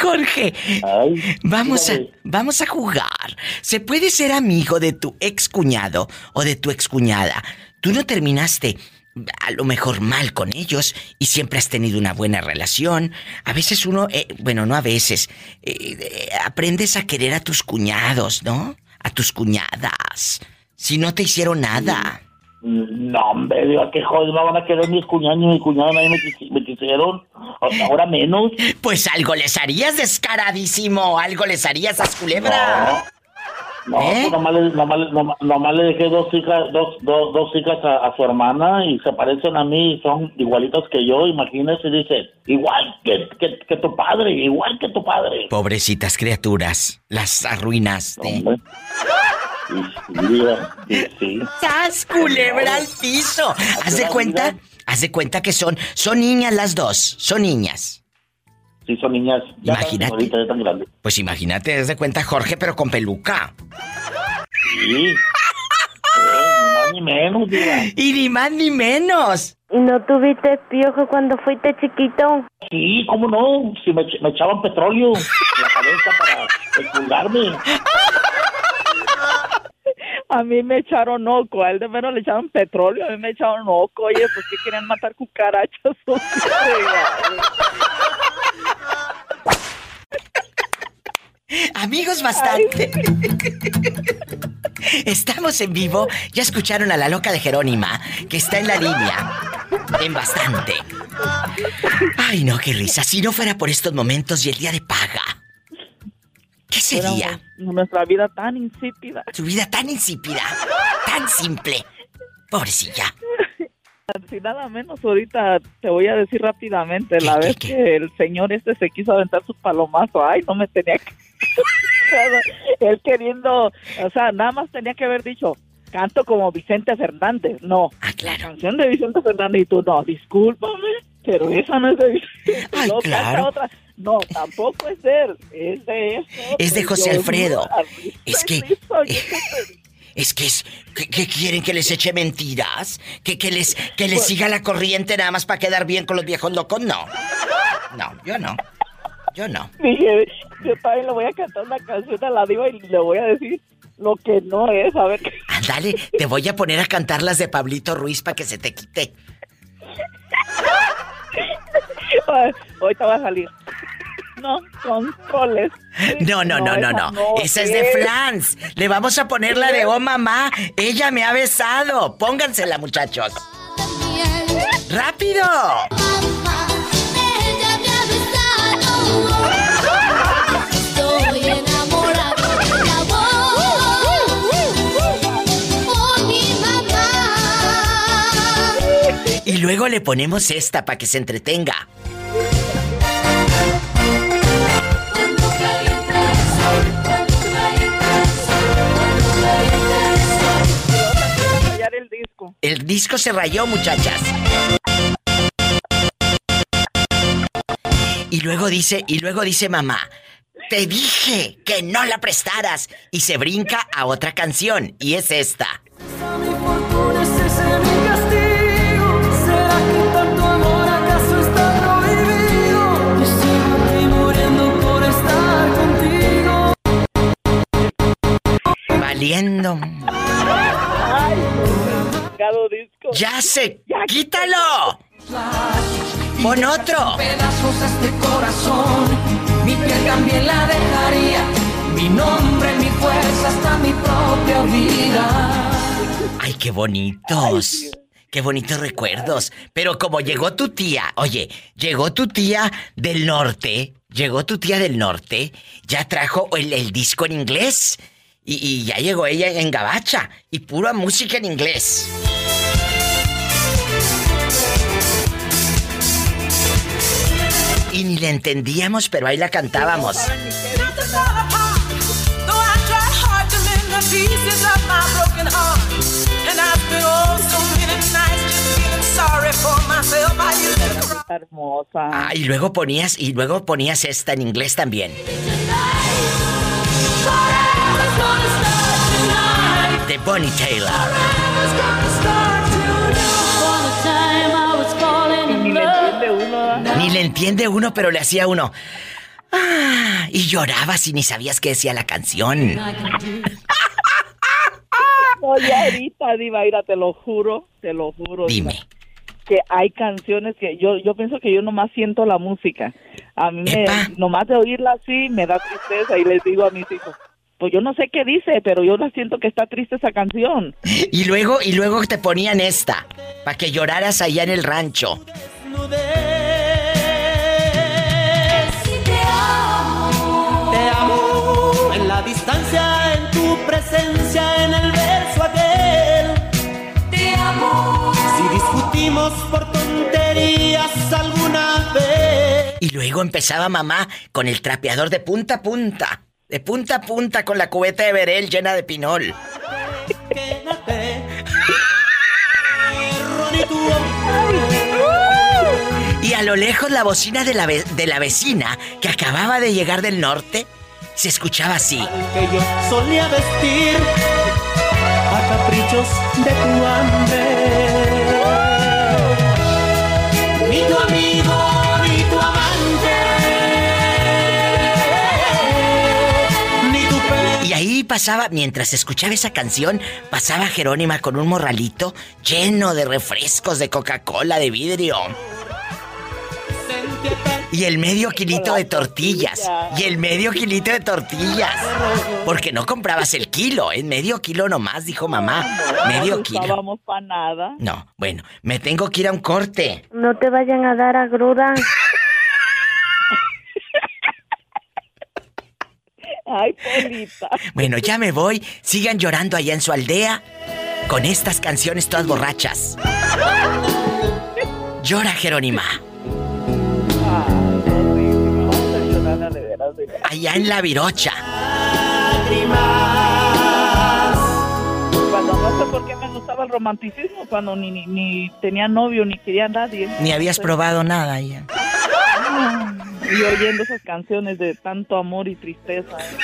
Jorge, Ay, vamos a, vamos a jugar. ¿Se puede ser amigo de tu ex cuñado o de tu ex cuñada? Tú no terminaste a lo mejor mal con ellos y siempre has tenido una buena relación. A veces uno, eh, bueno, no a veces, eh, eh, aprendes a querer a tus cuñados, ¿no? A tus cuñadas. Si no te hicieron nada. No, hombre, Diva, qué joder, no van a querer mis cuñados ni mi cuñada, nadie me, quisi- me quisieron. Ahora menos. Pues algo les harías descaradísimo, algo les harías a culebra. No, ¿Eh? pues nomás, le, nomás, nomás- nomás le dejé dos hijas, dos, dos, dos hijas a, a su hermana y se parecen a mí y son igualitas que yo. Imagínese, dice, igual que, que, que tu padre, igual que tu padre. Pobrecitas criaturas, las arruinaste. Diga, sí, sí. ¡Sas, culebra al piso! ¿Haz de cuenta? ¿Haz de cuenta que son, son niñas las dos? Son niñas. Sí, son niñas. Ya Imagínate. ya grandes. Pues imagínate, haz de cuenta Jorge, pero con peluca. Sí. Eh, ni más ni menos, diga. Y ni más ni menos. ¿Y no tuviste piojo cuando fuiste chiquito? Sí, cómo no, si me, me echaban petróleo en la cabeza para expulgarme. A mí me echaron oco, a él de menos le echaron petróleo, a mí me echaron oco. Oye, pues que querían matar cucarachas. qué? *laughs* Amigos, bastante. Estamos en vivo. Ya escucharon a la loca de Jerónima, que está en la línea. En bastante. Ay, no, qué risa. Si no fuera por estos momentos y el día de paga. ¿Qué sería? Éramos Nuestra vida tan insípida. Su vida tan insípida, tan simple. Pobrecilla. Si nada menos ahorita te voy a decir rápidamente, la vez que el señor este se quiso aventar su palomazo, ay, no me tenía que... *laughs* Él queriendo, o sea, nada más tenía que haber dicho, canto como Vicente Fernández, no. Ah, claro. La canción de Vicente Fernández y tú, no, discúlpame, pero esa no es de. *laughs* Ay, no, claro. otra. No, tampoco es de él, es de. Es de José Yo, Alfredo. risa Es que- risa, Es que es. ¿Qué, qué quieren que les eche mentiras? ¿Que, que les, que les Pues- siga la corriente nada más para quedar bien con los viejos locos? No. No, yo no. Yo no. Dije, yo también le voy a cantar una canción a la diva y le voy a decir lo que no es, a ver. Ándale, te voy a poner a cantar las de Pablito Ruiz para que se te quite. *laughs* Ahorita va a salir. No, controles. No, no, no, no, esa no. Esa es de Flans. Le vamos a poner la de Oh Mamá. Ella me ha besado. Póngansela, muchachos. ¡Rápido! Estoy luego le ponemos esta para que se entretenga. Rayar el disco. El disco se rayó, muchachas. Y luego dice, y luego dice mamá, te dije que no la prestaras. Y se brinca a otra canción, y es esta. Valiendo. Cada disco. ¡Ya se! ¡Quítalo! ¡Pon otro! Pedazos a este corazón. Mi piel también la dejaría. Mi nombre, mi fuerza, hasta mi propia vida. ¡Ay, qué bonitos! ¡Qué bonitos recuerdos! Pero como llegó tu tía, oye, llegó tu tía del norte, llegó tu tía del norte, ya trajo el, el disco en inglés. Y, y ya llegó ella en gabacha y pura música en inglés. Y ni le entendíamos, pero ahí la cantábamos. Hermosa. Ah, y luego ponías, y luego ponías esta en inglés también. De Bonnie Taylor. Ni le entiende uno. pero le hacía uno. Ah, y llorabas y ni sabías qué decía la canción. Oye, ahorita, Diva, mira, te lo juro, te lo juro. Diva, Dime. Que hay canciones que yo yo pienso que yo nomás siento la música. A mí me, nomás de oírla así me da tristeza y les digo a mis hijos, pues yo no sé qué dice, pero yo no siento que está triste esa canción. Y luego, y luego te ponían esta, para que lloraras allá en el rancho. Te amo en la distancia, en tu presencia, en el verso. Te amo. Si discutimos por tonterías alguna vez. Y luego empezaba mamá con el trapeador de punta a punta. De punta a punta con la cubeta de Berel llena de pinol. Y a lo lejos la bocina de la, de la vecina que acababa de llegar del norte se escuchaba así. que yo solía vestir a caprichos de tu. Ahí pasaba, mientras escuchaba esa canción, pasaba Jerónima con un morralito lleno de refrescos de Coca-Cola de vidrio. Y el medio kilito de tortillas. Y el medio kilito de tortillas. Porque no comprabas el kilo, es medio kilo nomás, dijo mamá. Medio No kilo. usábamos para nada. No, bueno, me tengo que ir a un corte. No te vayan a dar agruda. *laughs* Ay, Polita. Bueno, ya me voy. Sigan llorando allá en su aldea con estas canciones todas borrachas. Llora, Jerónima. Allá en la virocha. Cuando no sé por qué me gustaba el romanticismo, cuando ni, ni, ni tenía novio ni quería a nadie. Ni habías probado nada ya. Y oyendo esas canciones de tanto amor y tristeza. ¿eh?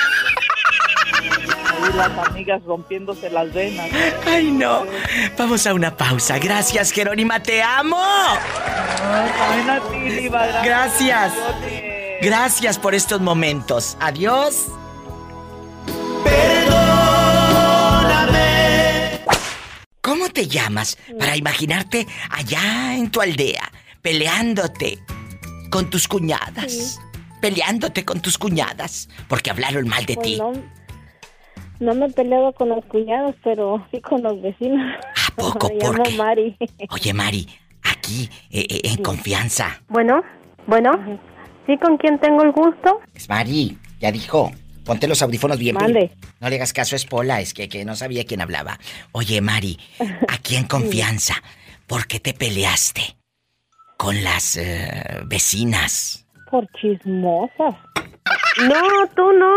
Ahí las amigas rompiéndose las venas. Ay, no. Vamos a una pausa. Gracias, Jerónima. Te amo. También a ti, Diva, Gracias. Gracias por estos momentos. Adiós. ¿Cómo te llamas para imaginarte allá en tu aldea, peleándote con tus cuñadas? Peleándote con tus cuñadas porque hablaron mal de Pues ti. no, no me he peleado con los cuñados, pero sí con los vecinos. ¿A poco? *laughs* Me ¿Por llamo qué? Mari. Oye, Mari, aquí, eh, eh, en confianza. Bueno, bueno. ¿Sí con quién tengo el gusto? Es Mari, ya dijo. Ponte los audífonos bien. Mande. No le hagas caso, es Pola, es que, que no sabía quién hablaba. Oye, Mari, *laughs* aquí en confianza, ¿por qué te peleaste con las eh, vecinas? Por chismosas. No, tú no.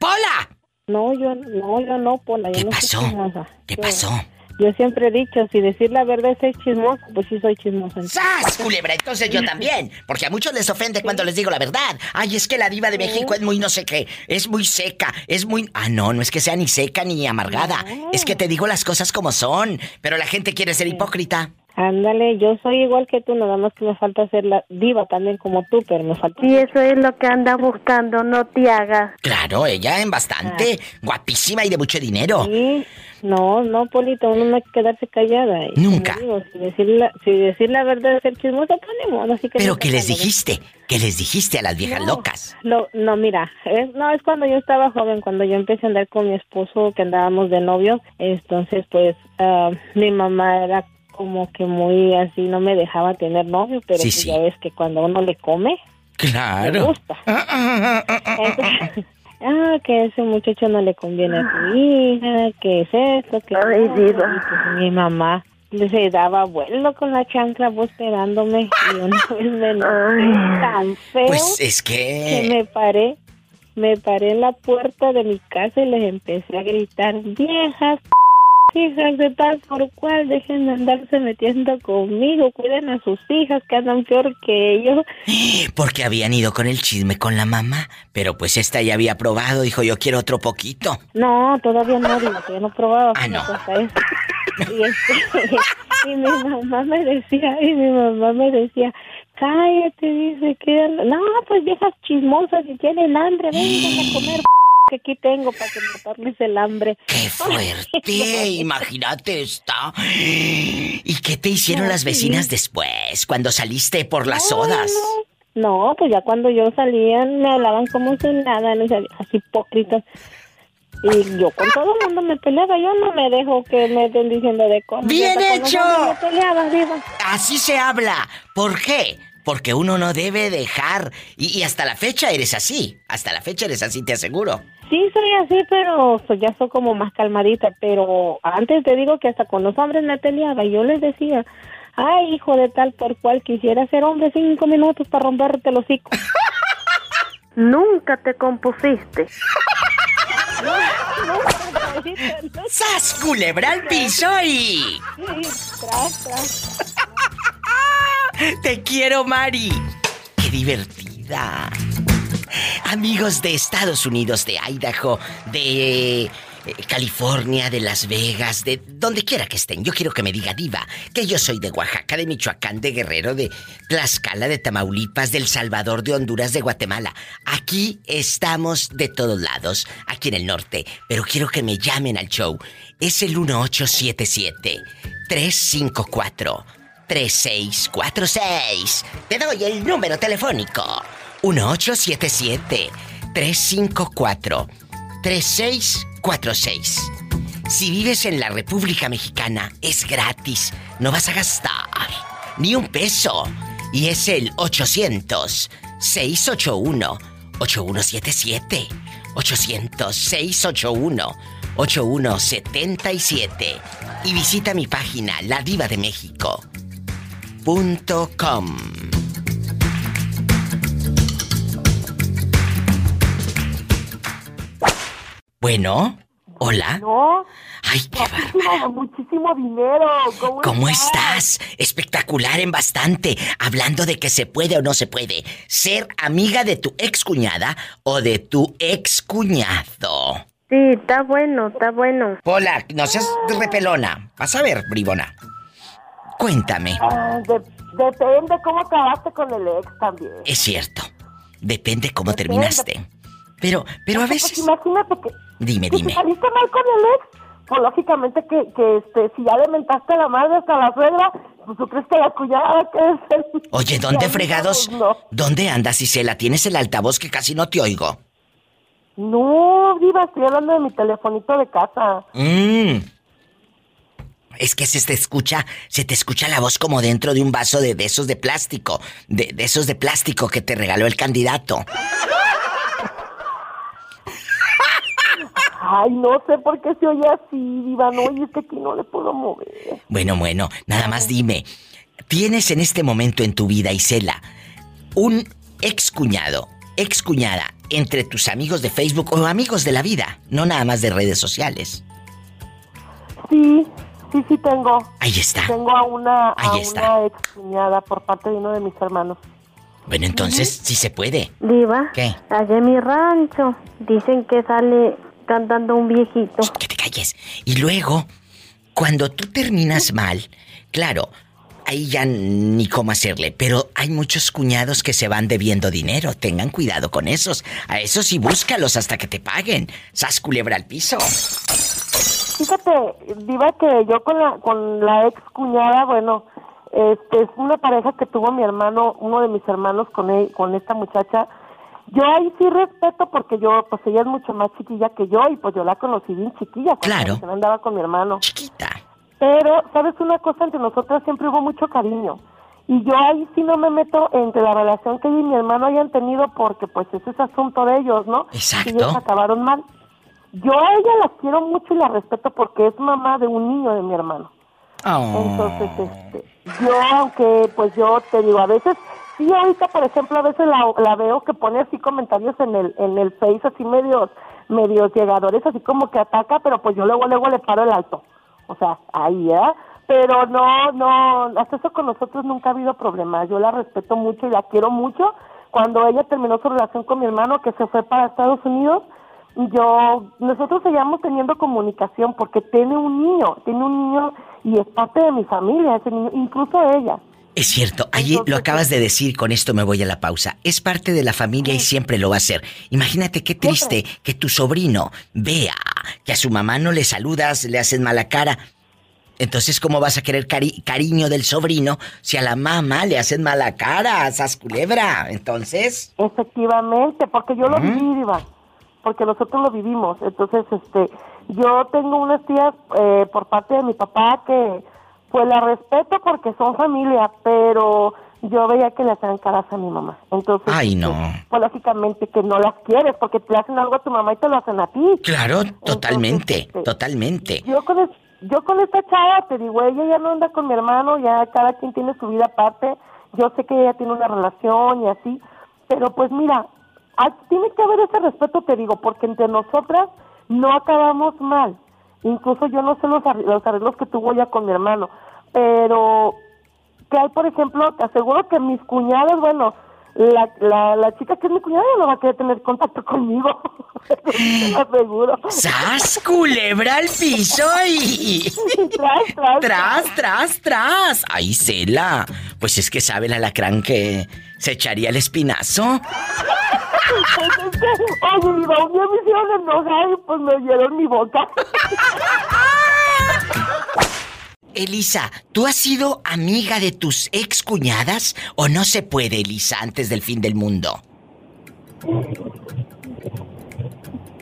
¡Pola! No, yo no, yo no, Pola. Yo ¿Qué no soy pasó? chismosa. ¿Qué Yo- pasó? Yo siempre he dicho, si decir la verdad es chismoso, pues sí soy chismosa. ¡Sas, culebra! Entonces yo también. Porque a muchos les ofende cuando les digo la verdad. Ay, es que la diva de México es muy no sé qué. Es muy seca. Es muy... Ah, no, no es que sea ni seca ni amargada. Es que te digo las cosas como son. Pero la gente quiere ser hipócrita. Ándale, yo soy igual que tú, nada más que me falta ser la diva también como tú, pero me falta... Y eso es lo que anda buscando, no te hagas. Claro, ella en bastante. Guapísima y de mucho dinero. Sí. No, no, Polito, uno no hay que quedarse callada. Y Nunca. digo, si, decir la, si decir la verdad es ser chismosa, pues ni modo, así que... Pero no pasa les dijiste, que les dijiste a las viejas No. locas. Lo, no, mira, es, no, es cuando yo estaba joven, cuando yo empecé a andar con mi esposo, que andábamos de novio, entonces pues ah, mi mamá era como que muy así, no me dejaba tener novio, pero Sí, pues sí. ya ves que cuando uno le come, le Claro. gusta. Entonces, *laughs* ah, que ese muchacho no le conviene a tu hija, que es esto, que Ay, pues mi mamá se daba vuelo con la chancla vos esperándome y una *laughs* vez me enojé tan feo Pues es que que... me paré, me paré en la puerta de mi casa y les empecé a gritar, viejas, hijas de tal por cual, dejen de andarse metiendo conmigo, cuiden a sus hijas que andan peor que ellos. Porque habían ido con el chisme con la mamá. Pero pues esta ya había probado, dijo yo quiero otro poquito. No, todavía no, digo, todavía no he probado. Ah, no. cosa es. Y, este, *laughs* y mi mamá me decía, y mi mamá me decía, cállate, dice que... No, pues viejas chismosas, si tienen hambre, vengan a comer que aquí tengo para que matarles el hambre. ¡Qué fuerte! *laughs* Imagínate esta. ¿Y qué te hicieron las vecinas después, cuando saliste por las sodas? No, pues ya cuando yo salía me hablaban como si nada, no así hipócritas. Y yo con todo el mundo me peleaba, yo no me dejo que me estén diciendo de cosas. ¡Bien hecho! Me peleaba. Así se habla. ¿Por qué? Porque uno no debe dejar. Y, y hasta la fecha eres así. Hasta la fecha eres así, te aseguro. Sí, soy así, pero pues, ya soy como más calmadita. Pero antes te digo que hasta con los hombres me peleaba. Yo les decía, Ay, hijo de tal por cual quisiera ser hombre cinco minutos para romperte el hocico. *laughs* Nunca te compusiste. ¡Sas, culebra al piso y... Tras, tras. *laughs* Te quiero, Mari. Qué divertida. Amigos de Estados Unidos, de Idaho, de eh, California, de Las Vegas, de donde quiera que estén. Yo quiero que me diga diva que yo soy de Oaxaca, de Michoacán, de Guerrero, de Tlaxcala, de Tamaulipas, del Salvador, de Honduras, de Guatemala. Aquí estamos de todos lados, aquí en el norte. Pero quiero que me llamen al show. Es el 1877 354 3646. Te doy el número telefónico. 1877-354-3646. Si vives en la República Mexicana, es gratis. No vas a gastar ni un peso. Y es el 800-681-8177. 800-681-8177. Y visita mi página, La Bueno, hola. No. Ay, qué muchísimo, muchísimo dinero. ¿Cómo, ¿Cómo estás? Espectacular en bastante. Hablando de que se puede o no se puede ser amiga de tu excuñada o de tu excuñado. Sí, está bueno, está bueno. Hola, no seas repelona. Vas a ver, bribona. Cuéntame. Ah, de- depende cómo acabaste con el ex también. Es cierto. Depende cómo terminaste. Pero, pero a Pues veces. imagínate que, Dime, que si dime. saliste mal con el ex, pues lógicamente que, que este, si ya le mentaste a la madre hasta la suegra, pues tú crees que la cuñada que es el... Oye, ¿dónde fregados? no. ¿Dónde andas, Isela? Tienes el altavoz que casi no te oigo. No, Diva, estoy hablando de mi telefonito de casa. Mmm. Es que se te escucha, se te escucha la voz como dentro de un vaso de, de esos de plástico, de, de esos de plástico que te regaló el candidato. Ay, no sé por qué se oye así, Diva, no, y es que aquí no le puedo mover. Bueno, bueno, nada más dime. ¿Tienes en este momento en tu vida, Isela, un excuñado, excuñada entre tus amigos de Facebook o amigos de la vida, no nada más de redes sociales? Sí, sí, sí tengo. Ahí está. Tengo a una, a Ahí está. una ex cuñada por parte de uno de mis hermanos. Bueno, entonces sí se puede. Diva, ¿Qué? allá en mi rancho dicen que sale cantando un viejito. Que te calles. Y luego, cuando tú terminas mal, claro, ahí ya ni cómo hacerle, pero hay muchos cuñados que se van debiendo dinero. Tengan cuidado con esos. A esos sí búscalos hasta que te paguen. Sas culebra al piso. Fíjate, Diva, que yo con la, con la ex cuñada, bueno, este, es una pareja que tuvo mi hermano, uno de mis hermanos con, él, con esta muchacha. Yo ahí sí respeto porque yo, pues ella es mucho más chiquilla que yo y pues yo la conocí bien chiquilla. cuando Claro. andaba con mi hermano. Chiquita. Pero, ¿sabes una cosa? Entre nosotras siempre hubo mucho cariño. Y yo ahí sí no me meto entre la relación que ella y mi hermano hayan tenido porque pues ese es asunto de ellos, ¿no? Exacto. Y ellos acabaron mal. Yo a ella la quiero mucho y la respeto porque es mamá de un niño de mi hermano. Entonces, este, yo, aunque pues yo te digo, a veces, sí, ahorita, por ejemplo, a veces la, la veo que pone así comentarios en el, en el Face, así medios, medios llegadores, así como que ataca, pero pues yo luego, luego le paro el alto. O sea, ahí, ¿eh? Pero no, no, hasta eso con nosotros nunca ha habido problema. Yo la respeto mucho y la quiero mucho. Cuando ella terminó su relación con mi hermano, que se fue para Estados Unidos, yo, nosotros seguíamos teniendo comunicación porque tiene un niño, tiene un niño y es parte de mi familia, ese niño, incluso ella. Es cierto, allí lo acabas de decir, con esto me voy a la pausa. Es parte de la familia y siempre lo va a ser. Imagínate qué triste que tu sobrino vea que a su mamá no le saludas, le haces mala cara. Entonces, ¿cómo vas a querer cari- cariño del sobrino si a la mamá le haces mala cara, sas culebra? Entonces, Efectivamente, porque yo lo viví, Diva, porque nosotros lo vivimos. Entonces, este, yo tengo unas tías eh, por parte de mi papá que, pues la respeto porque son familia, pero yo veía que le hacían caras a mi mamá. Entonces, ay no. pues lógicamente que no las quieres porque te hacen algo a tu mamá y te lo hacen a ti. Claro, totalmente, totalmente. Yo con, yo con esta chava, te digo, ella ya no anda con mi hermano, ya cada quien tiene su vida aparte. Yo sé que ella tiene una relación y así, pero pues mira, tiene que haber ese respeto, te digo, porque entre nosotras no acabamos mal. Incluso yo no sé los, los arreglos que tuvo ella con mi hermano, pero que hay, por ejemplo, te aseguro que mis cuñadas, bueno, la, la, la chica que es mi cuñada no va a querer tener contacto conmigo. *laughs* Te aseguro. ¡Sas, culebra al piso y... tras, tras, tras, tras, tras. Ay, Cela. Pues es que sabe el alacrán que se echaría el espinazo. Oye, mi día me hicieron enojar y pues me dieron mi boca. *laughs* Elisa, ¿tú has sido amiga de tus ex cuñadas o no se puede, Elisa, antes del fin del mundo?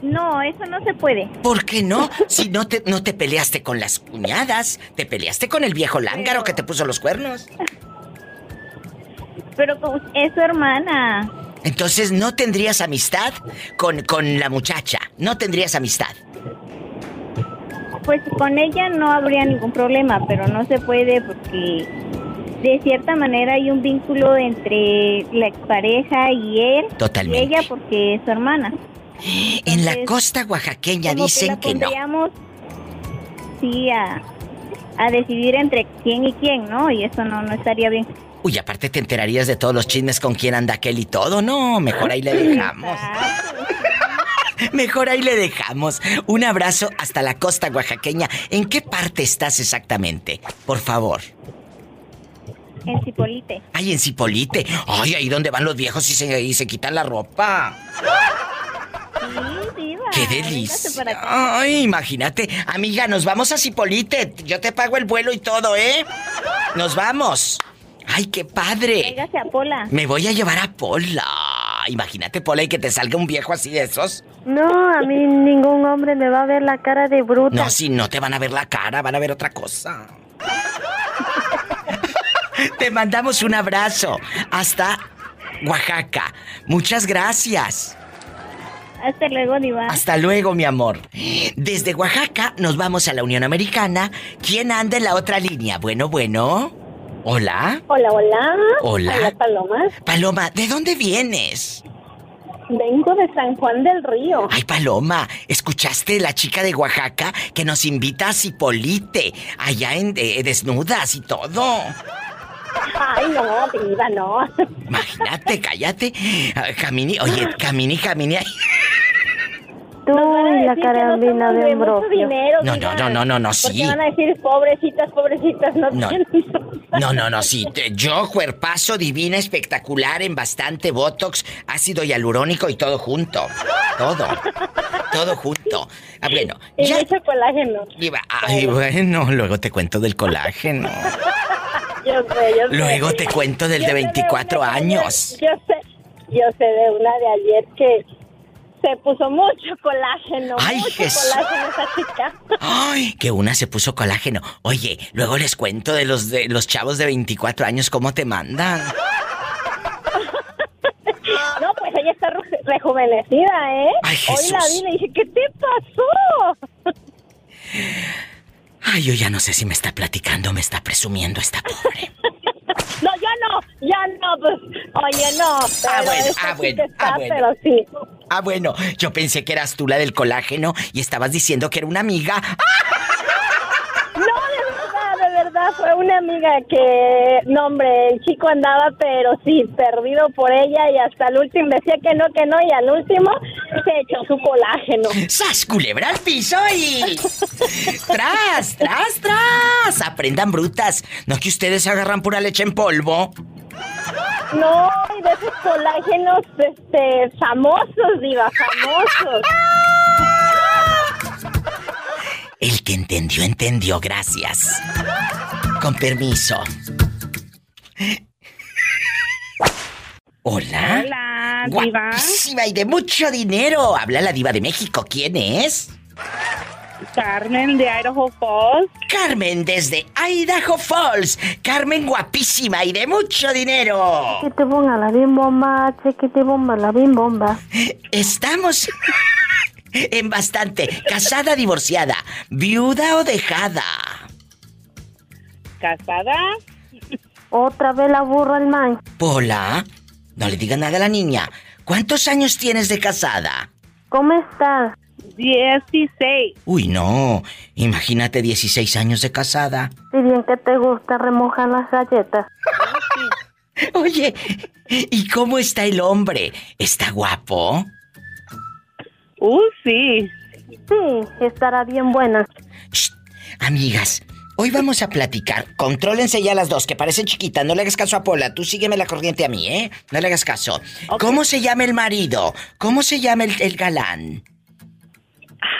No, eso no se puede. ¿Por qué no? Si no te, no te peleaste con las cuñadas, te peleaste con el viejo lángaro que te puso los cuernos. *laughs* Pero es su hermana. Entonces no tendrías amistad con, con la muchacha, no tendrías amistad. Pues con ella no habría ningún problema, pero no se puede porque de cierta manera hay un vínculo entre la expareja y él. Totalmente. Y ella porque es su hermana. en la costa oaxaqueña dicen que, no. Sí, a, a decidir entre quién y quién, ¿no? Y eso no, no estaría bien. Uy, aparte te enterarías de todos los chismes con quién anda aquel y todo, ¿no? Mejor ahí le dejamos. Mejor ahí le dejamos. Un abrazo hasta la costa oaxaqueña. ¿En qué parte estás exactamente? Por favor. En Cipolite. Ay, en Cipolite. Ay, ahí donde van los viejos y se, y se quitan la ropa. Sí, diva. ¡Qué delicia! Ay, imagínate. Amiga, nos vamos a Cipolite. Yo te pago el vuelo y todo, ¿eh? Nos vamos. ¡Ay, qué padre! Véngase a Pola. Me voy a llevar a Pola. Imagínate, Pola, y que te salga un viejo así de esos. No, a mí ningún hombre me va a ver la cara de bruta. No, si no te van a ver la cara, van a ver otra cosa. *laughs* te mandamos un abrazo. Hasta Oaxaca. Muchas gracias. Hasta luego, Diva. Hasta luego, mi amor. Desde Oaxaca nos vamos a la Unión Americana. ¿Quién anda en la otra línea? Bueno, bueno. Hola. Hola, hola. Hola. Hola, Paloma. Paloma, ¿de dónde vienes? Vengo de San Juan del Río. Ay, Paloma, ¿escuchaste la chica de Oaxaca que nos invita a Cipolite? Allá en eh, desnudas y todo. Ay, no, viva, no. Imagínate, cállate. *laughs* Camini, oye, Camini, Camini. Tú y la carabina de dinero. No, no, no, no, no, no, Porque sí. van a decir, pobrecitas, pobrecitas, no, No. No, no, no, sí. Yo, cuerpazo divina, espectacular, en bastante botox, ácido hialurónico y todo junto. Todo. Todo junto. Ah, bueno, Y ya. mucho colágeno. Ay, bueno, luego te cuento del colágeno. *laughs* Yo sé, yo sé. Luego te cuento del Yo de sé 24 una- años. Yo sé, yo sé de una de ayer que se puso mucho colágeno, Ay, mucho Jesús. colágeno esa chica. Ay, que una se puso colágeno. Oye, luego les cuento de los de los chavos de 24 años cómo te mandan. No, pues ella está re- rejuvenecida, ¿eh? Ay, Hoy la Jesús. vi y le dije, ¿qué te pasó? Ay, yo ya no sé si me está platicando o me está presumiendo esta pobre. *laughs* *laughs* No, ya no, ya no, pues, oye, no. Pero bueno, ah, sí bueno, está, ah, bueno. Pero sí. Ah, bueno, yo pensé que eras tú la del colágeno y estabas diciendo que era una amiga. De fue una amiga que, no, hombre, el chico andaba, pero sí, perdido por ella y hasta el último decía que no, que no, y al último se echó su colágeno. ¡Sas, culebra al piso y... ¡Tras, tras, tras! Aprendan brutas. No que ustedes agarran pura leche en polvo. No, y de esos colágenos, este, famosos, diva, famosos. El que entendió, entendió. Gracias. Con permiso. Hola. Hola, diva. Guapísima y de mucho dinero. Habla la diva de México. ¿Quién es? Carmen de Idaho Falls. Carmen desde Idaho Falls. Carmen guapísima y de mucho dinero. Que te ponga la bien bomba, che, que te bomba la bien bomba. Estamos *laughs* En bastante. ¿Casada, divorciada? ¿Viuda o dejada? ¿Casada? Otra vez la burra el man. Pola, no le diga nada a la niña. ¿Cuántos años tienes de casada? ¿Cómo estás? 16. Uy, no. Imagínate 16 años de casada. Si bien que te gusta remojar las galletas. *laughs* Oye, ¿y cómo está el hombre? ¿Está guapo? Uh, sí. Sí, estará bien buena. Amigas, hoy vamos a platicar. Contrólense ya las dos, que parecen chiquitas. No le hagas caso a Pola. Tú sígueme la corriente a mí, ¿eh? No le hagas caso. ¿Cómo se llama el marido? ¿Cómo se llama el, el galán?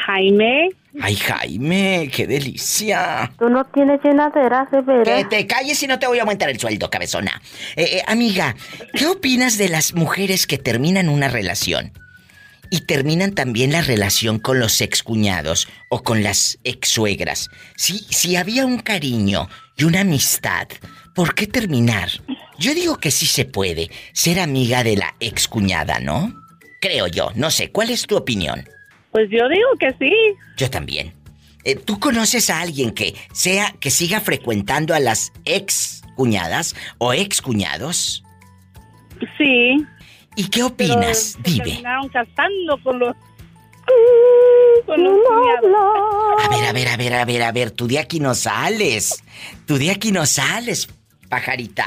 Jaime. Ay, Jaime, qué delicia. Tú no tienes llenadera, de Que te calles y no te voy a aumentar el sueldo, cabezona. Eh, eh, amiga, ¿qué opinas de las mujeres que terminan una relación? Y terminan también la relación con los excuñados o con las ex-suegras. Si, si había un cariño y una amistad, ¿por qué terminar? Yo digo que sí se puede ser amiga de la excuñada, ¿no? Creo yo, no sé, ¿cuál es tu opinión? Pues yo digo que sí. Yo también. Eh, ¿Tú conoces a alguien que sea que siga frecuentando a las ex cuñadas o ex cuñados? Sí. ¿Y qué opinas? Pero se Dime. terminaron casando con los... Con los. A ver, a ver, a ver, a ver, a ver, tú de aquí no sales. Tú de aquí no sales, pajarita.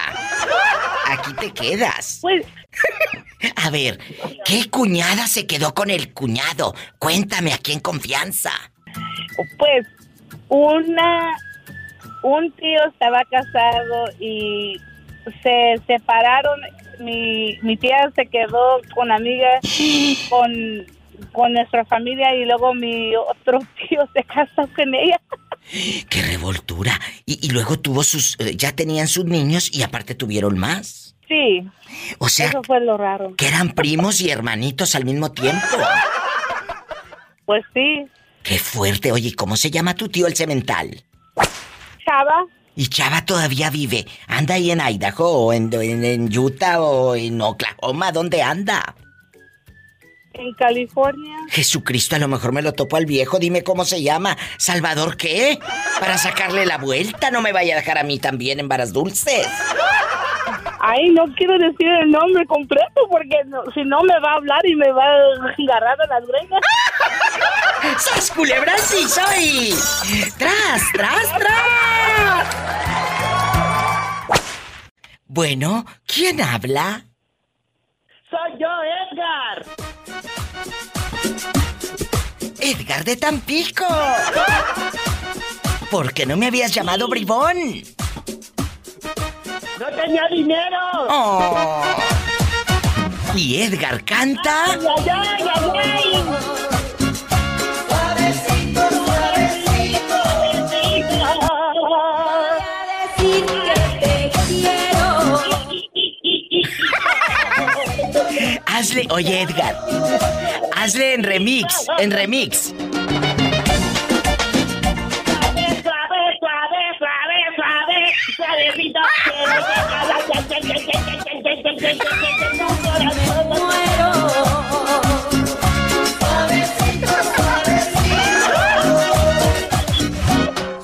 Aquí te quedas. Pues. A ver, ¿qué cuñada se quedó con el cuñado? Cuéntame aquí en confianza. Pues una un tío estaba casado y se separaron. Mi, mi tía se quedó con amiga con, con nuestra familia y luego mi otro *laughs* tío se casó con ella. ¡Qué revoltura! Y, y luego tuvo sus... eh, ya tenían sus niños y aparte tuvieron más. Sí. O sea, Eso fue lo raro. que eran primos y hermanitos al mismo tiempo. Pues sí. ¡Qué fuerte! Oye, ¿y ¿cómo se llama tu tío el cemental? Chava. Y Chava todavía vive. ¿Anda ahí en Idaho o en, en, en Utah o en Oklahoma? ¿Dónde anda? En California. Jesucristo, a lo mejor me lo topo al viejo. Dime cómo se llama. ¿Salvador qué? Para sacarle la vuelta. No me vaya a dejar a mí también en varas dulces. Ay, no quiero decir el nombre completo porque no- si no me va a hablar y me va a agarrar de las greñas. *laughs* ¡Sas culebras sí soy! ¡Tras, tras, tras! Bueno, ¿quién habla? Soy yo, Edgar. Edgar de Tampico. ¿Por qué no me habías llamado bribón? No tenía dinero. Oh. ¿Y Edgar canta? Ay, ay, ay, decir que te quiero. Hazle, oye Edgar, hazle en remix, en remix. Suave, suavecito. Suavecito,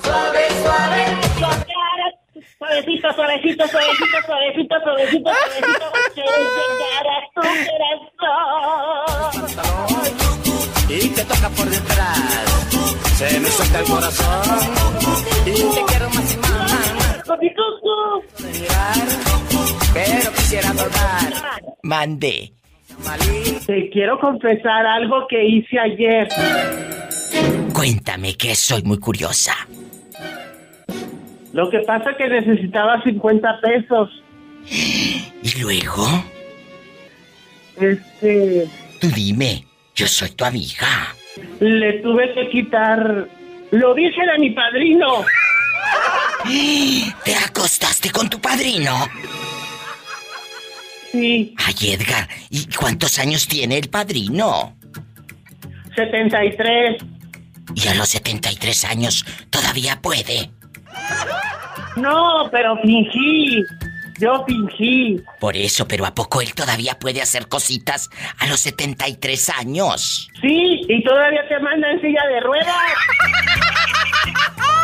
suave, suave. Suavecito, suavecito, suavecito, suavecito, suavecito, suavecito. Quiero llegar a tu corazón. y te toca por detrás. Se me suelta el corazón y te quiero más y más. Pero quisiera. Mande. Te quiero confesar algo que hice ayer. Cuéntame que soy muy curiosa. Lo que pasa que necesitaba 50 pesos. *gasps* ¿Y luego? Este, Tú dime, yo soy tu amiga. le tuve que quitar lo dije de mi padrino. ¿Te acostaste con tu padrino? Sí. Ay, Edgar, ¿y cuántos años tiene el padrino? 73. Y a los 73 años todavía puede. No, pero fingí. Yo fingí. Por eso, pero ¿a poco él todavía puede hacer cositas a los 73 años? Sí, y todavía te manda en silla de ruedas. *laughs*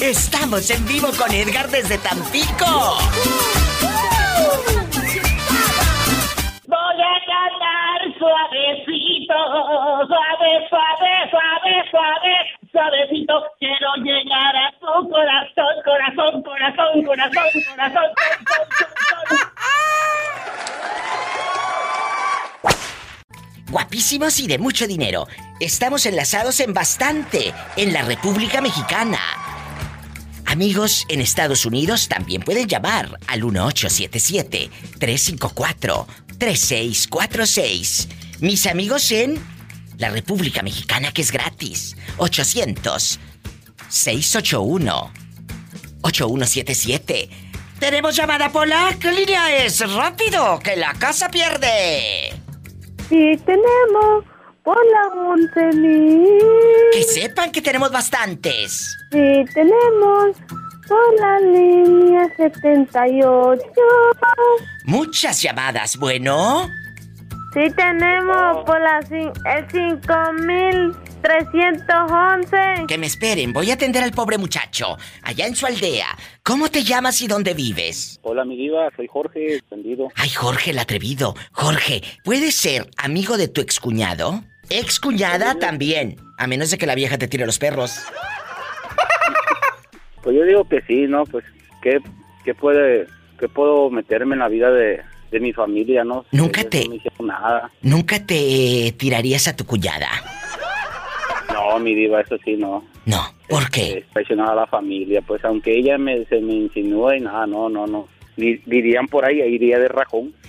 Estamos en vivo con Edgar desde Tampico. Voy a cantar suavecito, suave, suave, suave, suave, suavecito. Quiero llegar a tu corazón, corazón, corazón, corazón, corazón, corazón. Guapísimos y de mucho dinero. Estamos enlazados en bastante en la República Mexicana. Amigos en Estados Unidos también pueden llamar al 1877-354-3646. Mis amigos en la República Mexicana que es gratis. 800-681-8177. Tenemos llamada Pola. ¿Qué línea es? ¡Rápido! ¡Que la casa pierde! Sí, tenemos por la 11.000. Que sepan que tenemos bastantes. Sí, tenemos por la línea 78. Muchas llamadas, bueno. Sí, tenemos por la el 5311. Que me esperen, voy a atender al pobre muchacho, allá en su aldea. ¿Cómo te llamas y dónde vives? Hola, mi diva, soy Jorge, extendido. Ay, Jorge el atrevido. Jorge, ¿puedes ser amigo de tu excuñado? Excuñada también, a menos de que la vieja te tire los perros. Pues yo digo que sí, ¿no? Pues, ¿qué, qué puede, qué puedo meterme en la vida de, de mi familia, no? Nunca Ellos te- No nada. ¿Nunca te tirarías a tu cuñada? No, mi diva, eso sí, no. No, ¿por qué? Traicionar a la familia, pues, aunque ella me, se me insinúe y nada, no, no, no. Di- Dirían por ahí, iría de rajón. *laughs*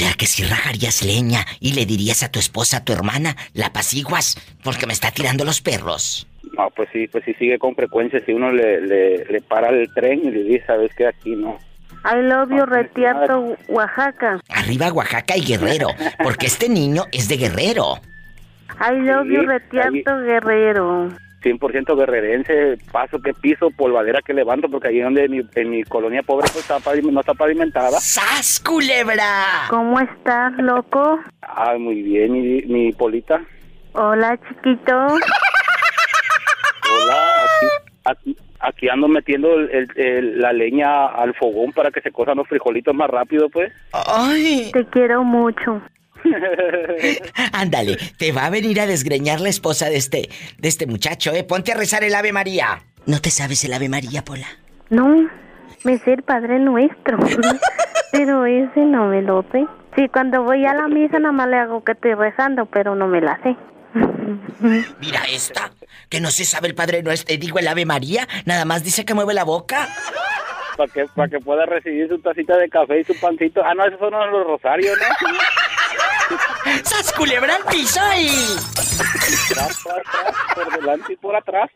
O sea que si rajarías leña y le dirías a tu esposa, a tu hermana, la apaciguas porque me está tirando los perros. No, pues sí, pues sí sigue con frecuencia. Si uno le, le, le para el tren y le dice, ¿sabes qué? Aquí no. I love you, Retiarto, Oaxaca. Arriba Oaxaca y Guerrero, porque este niño es de Guerrero. I love you, Retiarto, Guerrero. 100% guerrerense, paso que piso, polvadera que levanto, porque ahí donde mi, en mi colonia pobre pues, está no está pavimentada. ¡Sas, culebra! ¿Cómo estás, loco? Ah, muy bien, mi, mi polita. Hola, chiquito. Hola, aquí, aquí, aquí ando metiendo el- el- el- la leña al fogón para que se cosan los frijolitos más rápido, pues. ¡Ay! Te quiero mucho. *laughs* Ándale, te va a venir a desgreñar la esposa de este, de este muchacho, ¿eh? Ponte a rezar el Ave María. ¿No te sabes el Ave María, Pola? No, me sé el Padre Nuestro. *laughs* pero ese no me lo sé. Sí, cuando voy a la misa nada más le hago que estoy rezando, pero no me la sé. *laughs* Mira esta, que no se sabe el Padre Nuestro, digo el Ave María, nada más dice que mueve la boca. Para que, para que pueda recibir su tacita de café y su pancito. Ah, no, esos son los rosarios, ¿no? ¡Sas culebra al piso y... Tras, tras, tras, por delante y por atrás.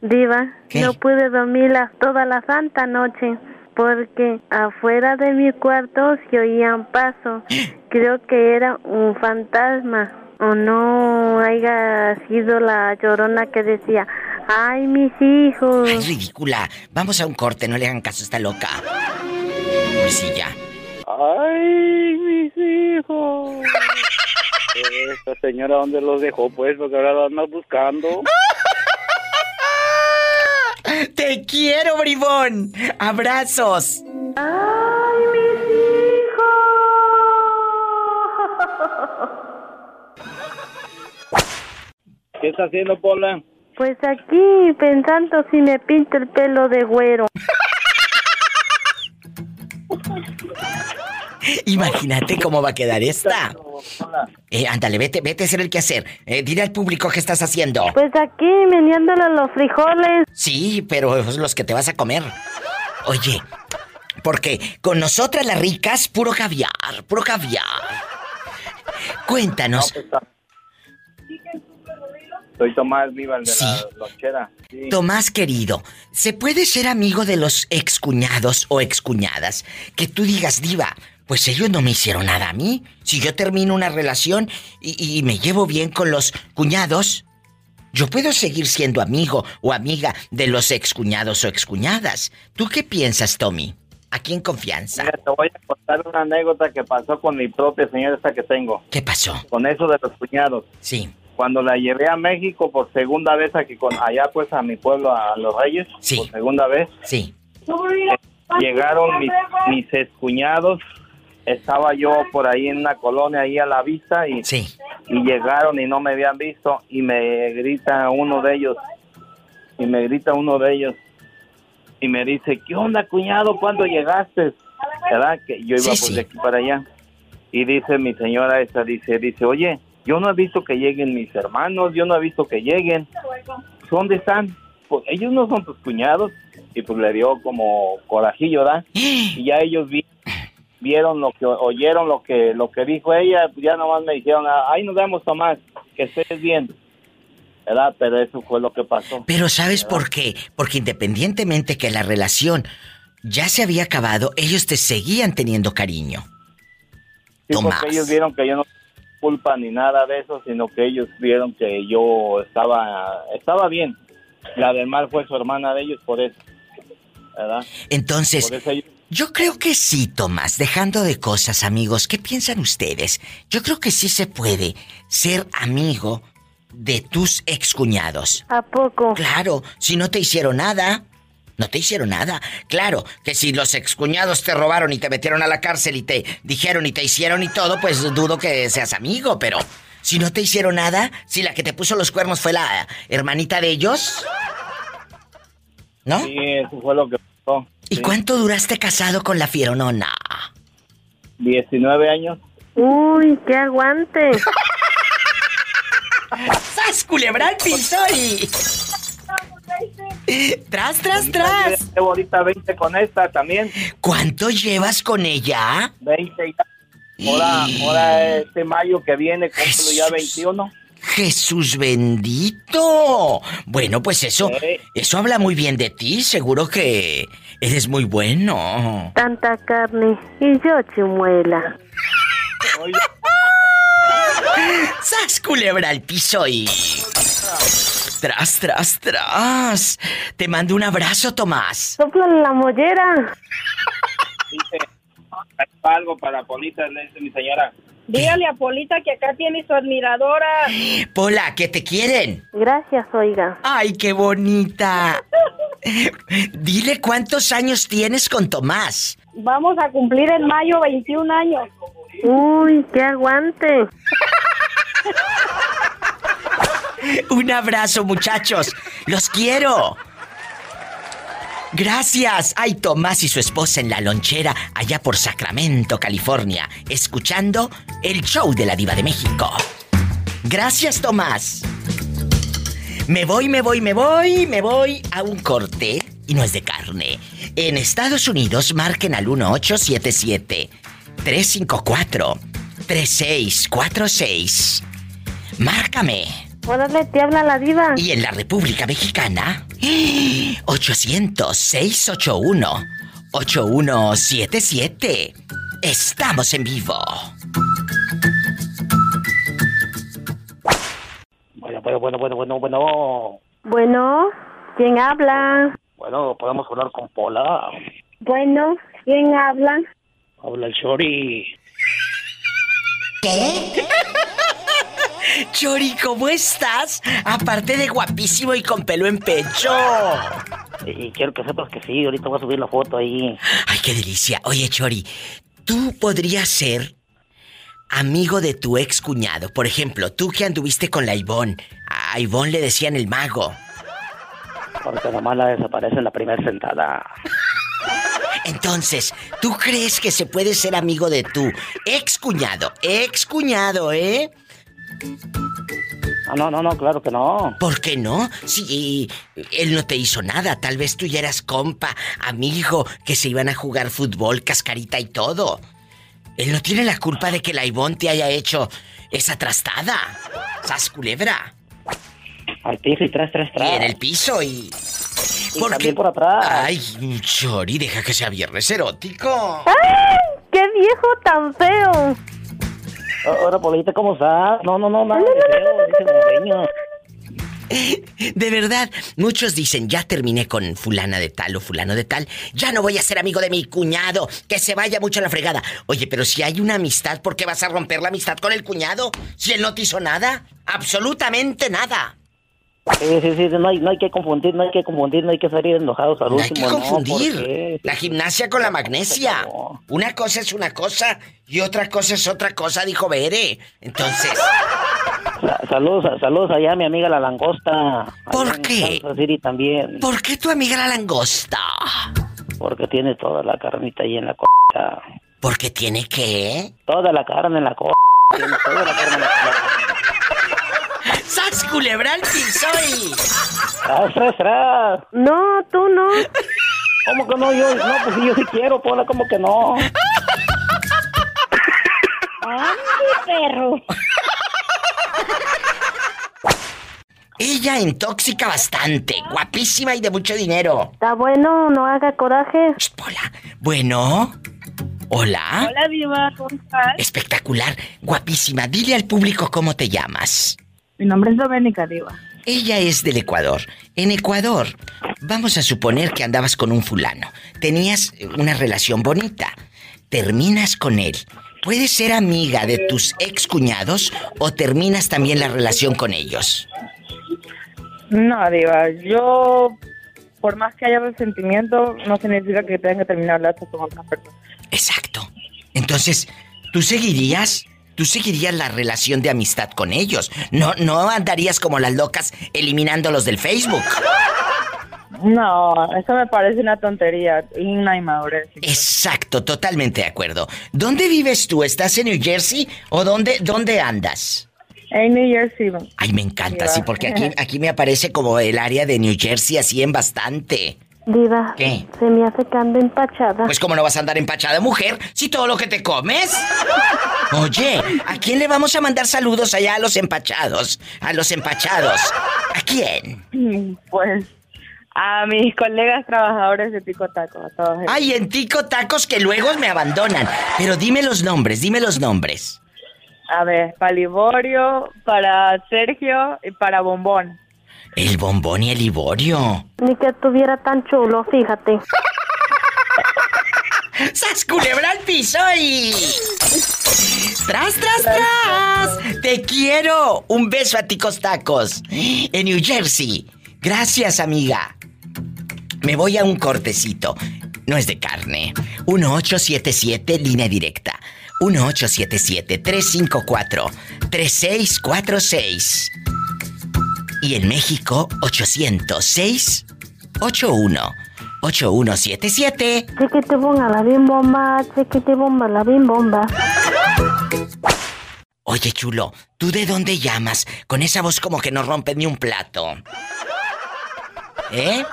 Diva, no pude dormir la- toda la santa noche porque afuera de mi cuarto se oían pasos. Creo que era un fantasma o no haya sido la llorona que decía, ay mis hijos. Ay, ridícula. Vamos a un corte, no le hagan caso a esta loca. Pobrecilla. Ay, mis hijos. *laughs* Esta señora, ¿dónde los dejó? Pues, porque ahora lo andas buscando. *laughs* ¡Te quiero, bribón! ¡Abrazos! Ay mis ¿Qué está haciendo, Pola? Pues aquí pensando si me pinto el pelo de güero. *laughs* Imagínate cómo va a quedar esta. Eh, ándale, vete, vete a hacer el quehacer. Eh, dile al público qué estás haciendo. Pues aquí meneándole los frijoles. Sí, pero los que te vas a comer. Oye, porque con nosotras las ricas, puro caviar, puro caviar. Cuéntanos. Soy Tomás Viva, el de la lonchera. Sí. Tomás querido, ¿se puede ser amigo de los excuñados o excuñadas? Que tú digas, diva, pues ellos no me hicieron nada a mí. Si yo termino una relación y, y me llevo bien con los cuñados, yo puedo seguir siendo amigo o amiga de los excuñados o excuñadas. ¿Tú qué piensas, Tommy? Aquí en confianza. Mira, te voy a contar una anécdota que pasó con mi propia señora esta que tengo. ¿Qué pasó? Con eso de los cuñados. Sí. Cuando la llevé a México por segunda vez aquí con allá pues a mi pueblo a Los Reyes Sí. por segunda vez. Sí. Llegaron mis, mis excuñados, estaba yo por ahí en una colonia ahí a la vista y, y llegaron y no me habían visto y me grita uno de ellos y me grita uno de ellos y me dice, ¿qué onda cuñado? ¿Cuándo llegaste? ¿Verdad? Que yo iba Sí, pues de aquí para allá. Y dice mi señora esa, dice, dice, oye, yo no he visto que lleguen mis hermanos, yo no he visto que lleguen. ¿Dónde están? Pues ellos no son tus cuñados. Y pues le dio como corajillo, ¿verdad? *gasps* Y ya ellos vi- vieron lo que, oyeron lo que, lo que dijo ella, ya nomás me dijeron, "Ah, ahí nos vemos Tomás, que estés bien. ¿Verdad? Pero eso fue lo que pasó. Pero ¿sabes por qué? Porque independientemente que la relación ya se había acabado, ellos te seguían teniendo cariño. Sí, Tomás. porque ellos vieron que yo no culpa ni nada de eso, sino que ellos vieron que yo estaba estaba bien. La del mal fue su hermana de ellos, por eso. ¿Verdad? Entonces, Por eso ellos- yo creo que sí, Tomás, dejando de cosas, amigos, ¿qué piensan ustedes? Yo creo que sí se puede ser amigo de tus excuñados. ¿A poco? Claro, si no te hicieron nada, no te hicieron nada. Claro, que si los excuñados te robaron y te metieron a la cárcel y te dijeron y te hicieron y todo, pues dudo que seas amigo, pero si no te hicieron nada, si la que te puso los cuernos fue la hermanita de ellos, ¿no? Sí, eso fue lo que pasó. ¿Y Sí. cuánto duraste casado con la fieronona? 19 años. Uy, qué aguante. *laughs* ¡Sas, culebra y... ¡Tras, tras, tras! Llevo ahorita 20 con esta también. ¿Cuánto llevas con ella? 20 ya. Ahora, ahora este mayo que viene cumplo ya 21. Jesús bendito. Bueno, pues eso, eso habla muy bien de ti. Seguro que eres muy bueno. Tanta carne y yo chimuela. ¡Sas, culebra al piso y... Tras, tras, tras. Te mando un abrazo, Tomás. Sopla la mollera. Dice, algo para Polita, le dice mi señora. Dígale a Polita que acá tiene su admiradora. *gasps* Pola, que te quieren. Gracias, oiga. Ay, qué bonita. *laughs* Dile cuántos años tienes con Tomás. Vamos a cumplir en mayo 21 años. Uy, qué aguante. *laughs* Un abrazo, muchachos. Los quiero. Gracias. Ay, Tomás y su esposa en la lonchera, allá por Sacramento, California, escuchando el show de la Diva de México. Gracias, Tomás. Me voy, me voy, me voy, me voy a un corte y no es de carne. En Estados Unidos marquen al 1877 354 3646. Márcame. Órale, te habla la diva. Y en la República Mexicana, *gasps* 800-681-8177. Estamos en vivo. Bueno, bueno, bueno, bueno, bueno, bueno. Bueno, ¿quién habla? Bueno, podemos hablar con Pola. Bueno, ¿quién habla? Habla el Chori. ¿Qué? *laughs* Chori, ¿cómo estás? Aparte de guapísimo y con pelo en pecho. Y quiero que sepas que sí, ahorita voy a subir la foto ahí. Ay, qué delicia. Oye, Chori, tú podrías ser amigo de tu ex cuñado. Por ejemplo, tú que anduviste con la Ivonne. A Ivonne le decían el mago. Porque nomás la desaparece en la primera sentada. Entonces, ¿tú crees que se puede ser amigo de tu ex cuñado? Ex cuñado, ¿eh? Ah, no, no, no, claro que no. ¿Por qué no? Si él no te hizo nada, tal vez tú ya eras compa, amigo, que se iban a jugar fútbol, cascarita y todo. Él no tiene la culpa de que la Ivonne te haya hecho esa trastada. ¡Sas culebra! Al piso y tras, tras, tras. Y en el piso y... Y también por atrás. Ay, Chori, deja que sea viernes erótico. ¡Ay! ¡Qué viejo tan feo! Ahora, Polita, ¿cómo estás? No, no, no, nada de. De verdad, muchos dicen, ya terminé con fulana de tal o fulano de tal, ya no voy a ser amigo de mi cuñado, que se vaya mucho a la fregada. Oye, pero si hay una amistad, ¿por qué vas a romper la amistad con el cuñado? Si él no te hizo nada, absolutamente nada. Sí, sí, sí, no hay, no hay que confundir, no hay que confundir, no hay que salir enojados al No hay que último. confundir la gimnasia con la magnesia. Una cosa es una cosa y otra cosa es otra cosa, dijo Bere. Entonces, Sa- Saludos, saludos allá a mi amiga la langosta. ¿Por qué? También. ¿por qué tu amiga la langosta? Porque tiene toda la carnita ahí en la costa. ¿Porque tiene qué? Toda la carne en la costa. Tiene toda la carne en la costa. ¡Sas culebra al piso y... ¡Tras, tras, tras! No, tú no. ¿Cómo que no? Yo, no, pues sí, yo sí quiero, Pola, ¿cómo que no? ¡Ay, perro! Ella en tóxica bastante, guapísima y de mucho dinero. Está bueno, no haga coraje. Bueno, hola. Hola, Diva, ¿cómo estás? Espectacular, guapísima. Dile al público cómo te llamas. Mi nombre es Doménica, Diva. Ella es del Ecuador. En Ecuador, vamos a suponer que andabas con un fulano. Tenías una relación bonita. Terminas con él. ¿Puedes ser amiga de tus excuñados o terminas también la relación con ellos? No, Diva, yo, por más que haya resentimiento, no significa que tenga que terminar lazos con otras personas. Exacto. Entonces, ¿tú seguirías? ¿Tú seguirías la relación de amistad con ellos? No, no andarías como las locas eliminándolos del Facebook. No, eso me parece una tontería y una inmadurez. Exacto, totalmente de acuerdo. ¿Dónde vives tú? ¿Estás en New Jersey o dónde, dónde andas? En New Jersey. Ay, me encanta, sí, porque aquí, aquí me aparece como el área de New Jersey así en bastante. Diva. ¿Qué? Se me hace que ando empachada. Pues cómo no vas a andar empachada, mujer, si todo lo que te comes. Oye, ¿a quién le vamos a mandar saludos allá a los empachados? A los empachados. ¿A quién? *laughs* Pues a mis colegas trabajadores de Pico Taco, a todos ellos. Ay, en Tico Tacos que luego me abandonan. Pero dime los nombres, dime los nombres. A ver, para Liborio, para Sergio y para Bombón. El bombón y el Liborio. Ni que estuviera tan chulo, fíjate. ¡Sas culebra al piso y... ¡Tras, tras, tras! ¡Te quiero! Un beso a Ticos Tacos. En New Jersey. Gracias, amiga. Me voy a un cortecito. No es de carne. 1877, línea directa. 1877-354-3646. Y en México, 806 81 8177. Chiquite bomba, la bim bomba, chiquite bomba, la bim bomba. Oye, chulo, ¿tú de dónde llamas? Con esa voz como que no rompe ni un plato. ¿Eh?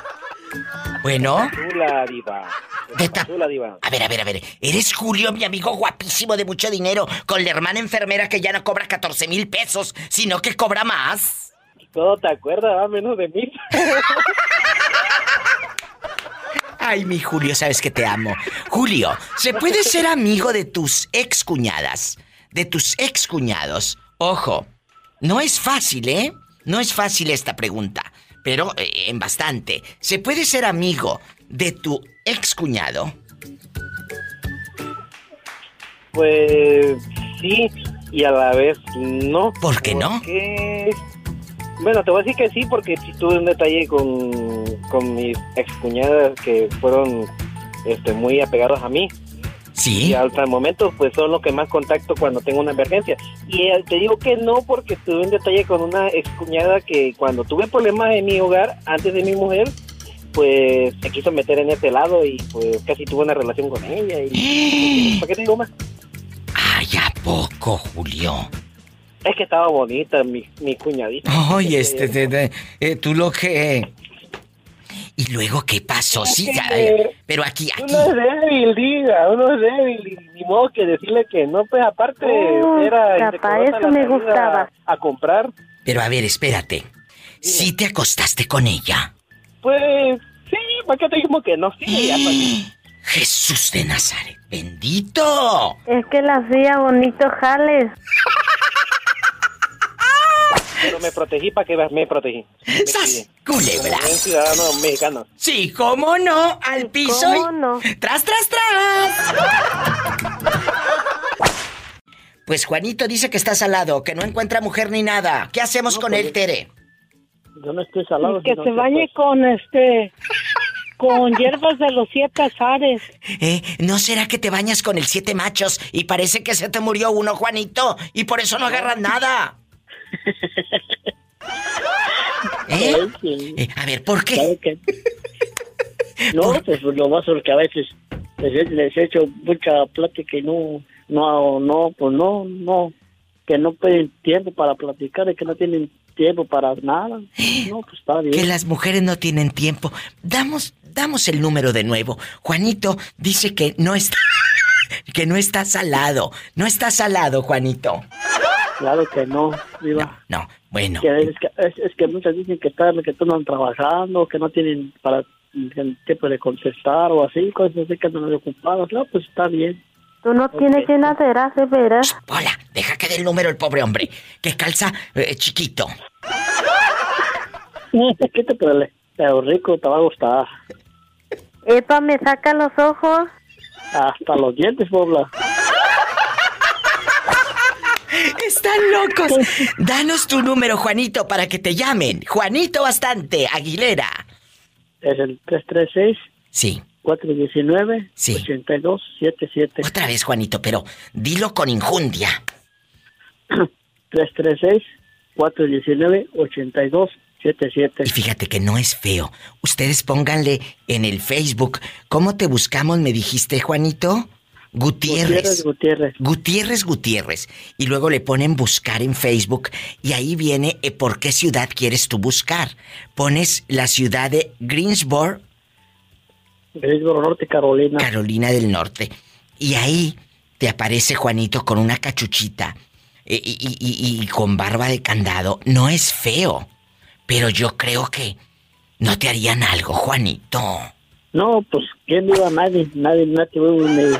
Bueno. Chula, diva. De Chula, diva. A ver, a ver, a ver. ¿Eres Julio, mi amigo guapísimo de mucho dinero, con la hermana enfermera que ya no cobra 14 mil pesos, sino que cobra más? Todo te acuerdas, ah, menos de mí. Ay, mi Julio, sabes que te amo. Julio, ¿se puede ser amigo de tus excuñadas? De tus excuñados. Ojo, no es fácil, ¿eh? No es fácil esta pregunta, pero eh, en bastante. ¿Se puede ser amigo de tu excuñado? Pues sí, y a la vez no. ¿Por qué no? Porque- Bueno, te voy a decir que sí, porque tuve un detalle con, con mis excuñadas que fueron este, muy apegados a mí. Sí. Y hasta el momento, pues son los que más contacto cuando tengo una emergencia. Y eh, te digo que no, porque tuve un detalle con una excuñada que cuando tuve problemas en mi hogar, antes de mi mujer, pues se quiso meter en ese lado y pues casi tuve una relación con ella. Y, *gasps* ¿Para qué te digo más? Ay, ¿a poco, Julio? Es que estaba bonita mi, mi cuñadita. Ay, este, de- de- eh, tú lo que... ¿Y luego qué pasó? Sí, ya, eh, pero aquí, aquí... Uno es débil, diga, uno es débil, y ni modo que decirle que no, pues aparte Oh, era... capaz indecorosa eso me gustaba. A comprar. Pero a ver, espérate. ¿Sí te acostaste con ella? Pues sí, ¿para qué te digo que no? Sí, ya pues. Jesús de Nazaret, bendito. Es que la hacía bonito jales. *laughs* Pero me protegí para que me protegí. Me ¡Sas! Culebra. Como buen ciudadano mexicano. Sí, cómo no, al piso. y- ¿Cómo no? ¡Tras, tras, tras! Pues Juanito dice que está salado, que no encuentra mujer ni nada. ¿Qué hacemos con él, Tere? Yo no estoy salado. que se bañe con este con hierbas de los siete azares. ¿Eh? ¿No será que te bañas con el siete machos y parece que se te murió uno, Juanito? Y por eso no agarras nada. ¿Eh? Eh, A ver, ¿por qué? No, pues lo más porque a veces les, he- les he hecho mucha plática y no, no, no, pues no, no, que no tienen tiempo para platicar y que no tienen tiempo para nada. No, pues está bien. Que las mujeres no tienen tiempo. Damos, damos el número de nuevo. Juanito dice que no está, *laughs* que no está salado. No está salado, Juanito. Claro que no, Diva. No, bueno. Que es, que, es, es que muchas dicen que están, que están trabajando, que no tienen para el tiempo de contestar o así, cosas así que andan ocupados. No, pues está bien. Tú no tienes llenaderas, de veras. Hola, deja que dé el número el pobre hombre. Que calza eh, chiquito. *laughs* Chiquito, pero, le- pero rico, te va a gustar. Epa, me saca los ojos. Hasta los dientes, Pobla. Están locos. Danos tu número, Juanito, para que te llamen. Juanito Bastante, Aguilera. Es el 336. Sí. 419. Sí. 8277. Otra vez, Juanito, pero dilo con injundia. 336. 419. 8277. Y fíjate que no es feo. Ustedes pónganle en el Facebook. ¿Cómo te buscamos? Me dijiste, Juanito. Gutiérrez. Gutiérrez, Gutiérrez. Gutiérrez Gutiérrez. Y luego le ponen buscar en Facebook. Y ahí viene eh, por qué ciudad quieres tú buscar. Pones la ciudad de Greensboro, Greensboro Norte, Carolina. Carolina del Norte. Y ahí te aparece Juanito con una cachuchita eh, y, y- y- y con barba de candado. No es feo, pero yo creo que no te harían algo, Juanito. No, pues, ¿quién iba? Nadie, nadie, nadie, ni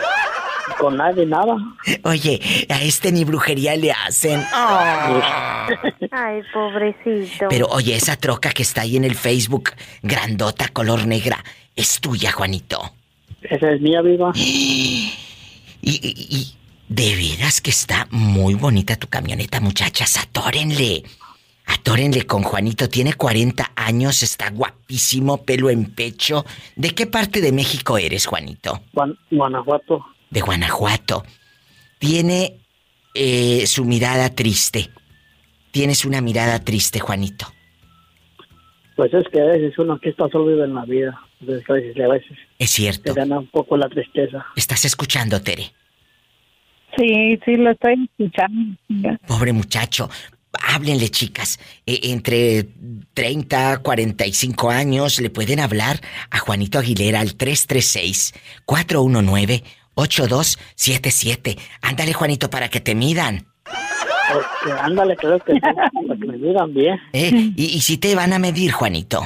con nadie, nada. Oye, a este ni brujería le hacen. Ah. Ay, pobrecito. Pero oye, esa troca que está ahí en el Facebook, grandota, color negra, es tuya, Juanito. Esa es mía, viva. *gasps* Y, y- y de veras que está muy bonita tu camioneta, muchachas. Atórenle. Atórenle con Juanito. Tiene 40 años, está guapísimo, pelo en pecho. ¿De qué parte de México eres, Juanito? Guan- Guanajuato. De Guanajuato. Tiene eh, su mirada triste. Tienes una mirada triste, Juanito. Pues es que a veces uno que está solo vive en la vida. Entonces, a veces, a veces Es cierto. gana un poco la tristeza. ¿Estás escuchando, Tere? Sí, sí, lo estoy escuchando. Pobre muchacho. Háblenle, chicas. Eh, entre 30, 45 años le pueden hablar a Juanito Aguilera al 336-419-8277. Ándale, Juanito, para que te midan. Porque, ándale, creo que sí, para que me miran bien. ¿eh? ¿Y, y si te van a medir, Juanito?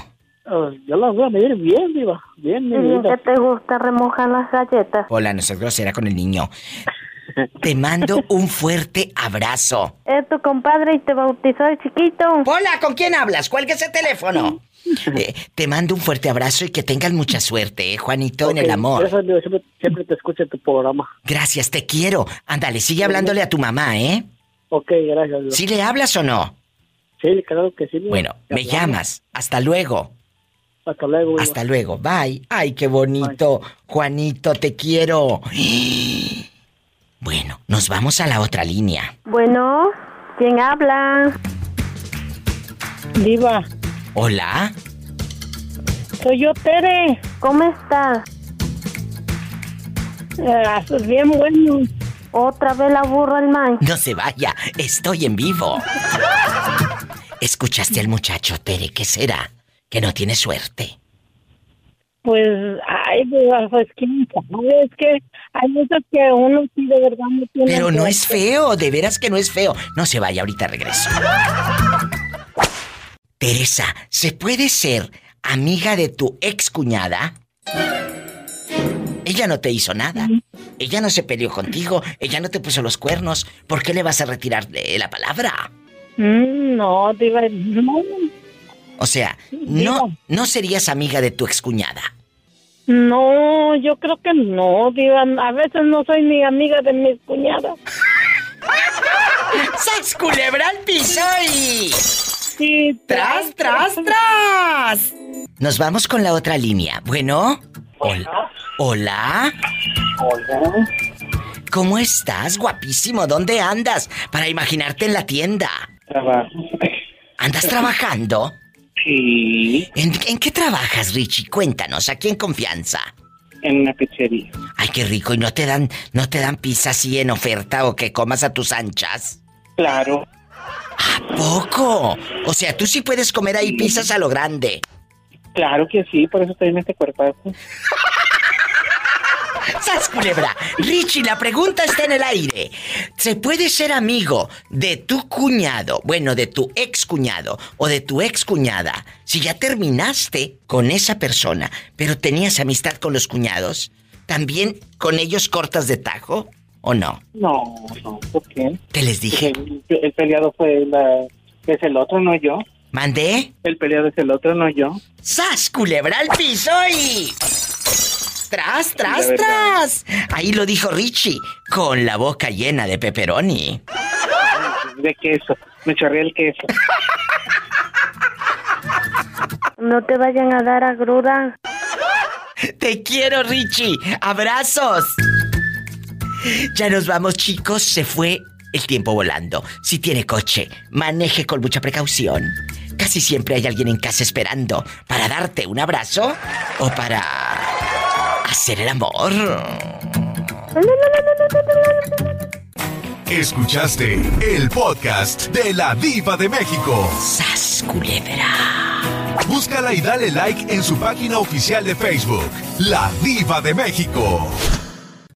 Oh, yo las voy a medir bien, viva. Bien, Y mi que te gusta remojar las galletas. Hola, no seas grosera con el niño. Te mando un fuerte abrazo. Es tu compadre y te bautizó de chiquito. Hola, ¿con quién hablas? Cuelga ese teléfono. Eh, te mando un fuerte abrazo y que tengan mucha suerte, ¿eh, Juanito, en el amor. gracias, Dios, siempre, siempre te escucho en tu programa. Gracias, te quiero. Ándale, sigue hablándole a tu mamá, ¿eh? Ok, gracias. Dios. ¿Sí le hablas o no? Sí, claro que sí. Bueno, Te me hablamos. llamas. Hasta luego. Hasta luego. Hasta luego. Bye. Ay, qué bonito. Juanito, te quiero. *gasps* Bueno, nos vamos a la otra línea. Bueno, ¿quién habla? Diva, Hola. soy yo, Tere. ¿Cómo estás? Ah, pues bien bueno. Otra vez la burra el man. No se vaya. Estoy en vivo. ¿Escuchaste al muchacho, Tere? ¿Qué será? Que no tiene suerte. Pues, ay, pues quién sabe, es que hay veces que uno sí de verdad no tiene... Pero no es feo, de veras que no es feo. No se vaya, ahorita regreso. Teresa, ¿se puede ser amiga de tu ex cuñada? Ella no te hizo nada. Ella no se peleó contigo. Ella no te puso los cuernos. ¿Por qué le vas a retirar de la palabra? Mm, no, diva, no. O sea, no, no serías amiga de tu excuñada. No, yo creo que no, diva. A veces no soy ni amiga de mis cuñadas. *laughs* ¡Sas culebra al piso y... Sí, tras, tras, tras. Nos vamos con la otra línea. Bueno. Hola. Hola. Hola. ¿Cómo estás, guapísimo? ¿Dónde andas? Para imaginarte en la tienda. Trabajo. ¿Andas trabajando? Sí. ¿En, qué trabajas, Richie? Cuéntanos, aquí en confianza. En una pizzería. Ay, qué rico. ¿Y no te dan, no te dan pizza así en oferta o que comas a tus anchas? Claro. ¿A poco? O sea, tú sí puedes comer ahí pizzas a lo grande. Claro que sí, por eso estoy en este cuerpazo. ¡Sas culebra! Richie, la pregunta está en el aire. ¿Se puede ser amigo de tu cuñado, bueno, de tu ex cuñado o de tu ex cuñada, si ya terminaste con esa persona, pero tenías amistad con los cuñados? ¿También con ellos cortas de tajo o no? No, no, ¿por qué? Te les dije. El, peleado fue la, es el otro, no yo. ¿Mandé? El peleado es el otro, no yo. ¡Sas, culebra al piso y... ¡Tras, tras, tras! Ahí lo dijo Richie, con la boca llena de pepperoni. De queso, me chorré el queso. No te vayan a dar agruras. Te quiero, Richie. Abrazos. Ya nos vamos, chicos. Se fue el tiempo volando. Si tiene coche, maneje con mucha precaución. Casi siempre hay alguien en casa esperando para darte un abrazo o para hacer el amor. Escuchaste el podcast de la Diva de México. ¡Sas culebra! Búscala y dale like en su página oficial de Facebook, La Diva de México.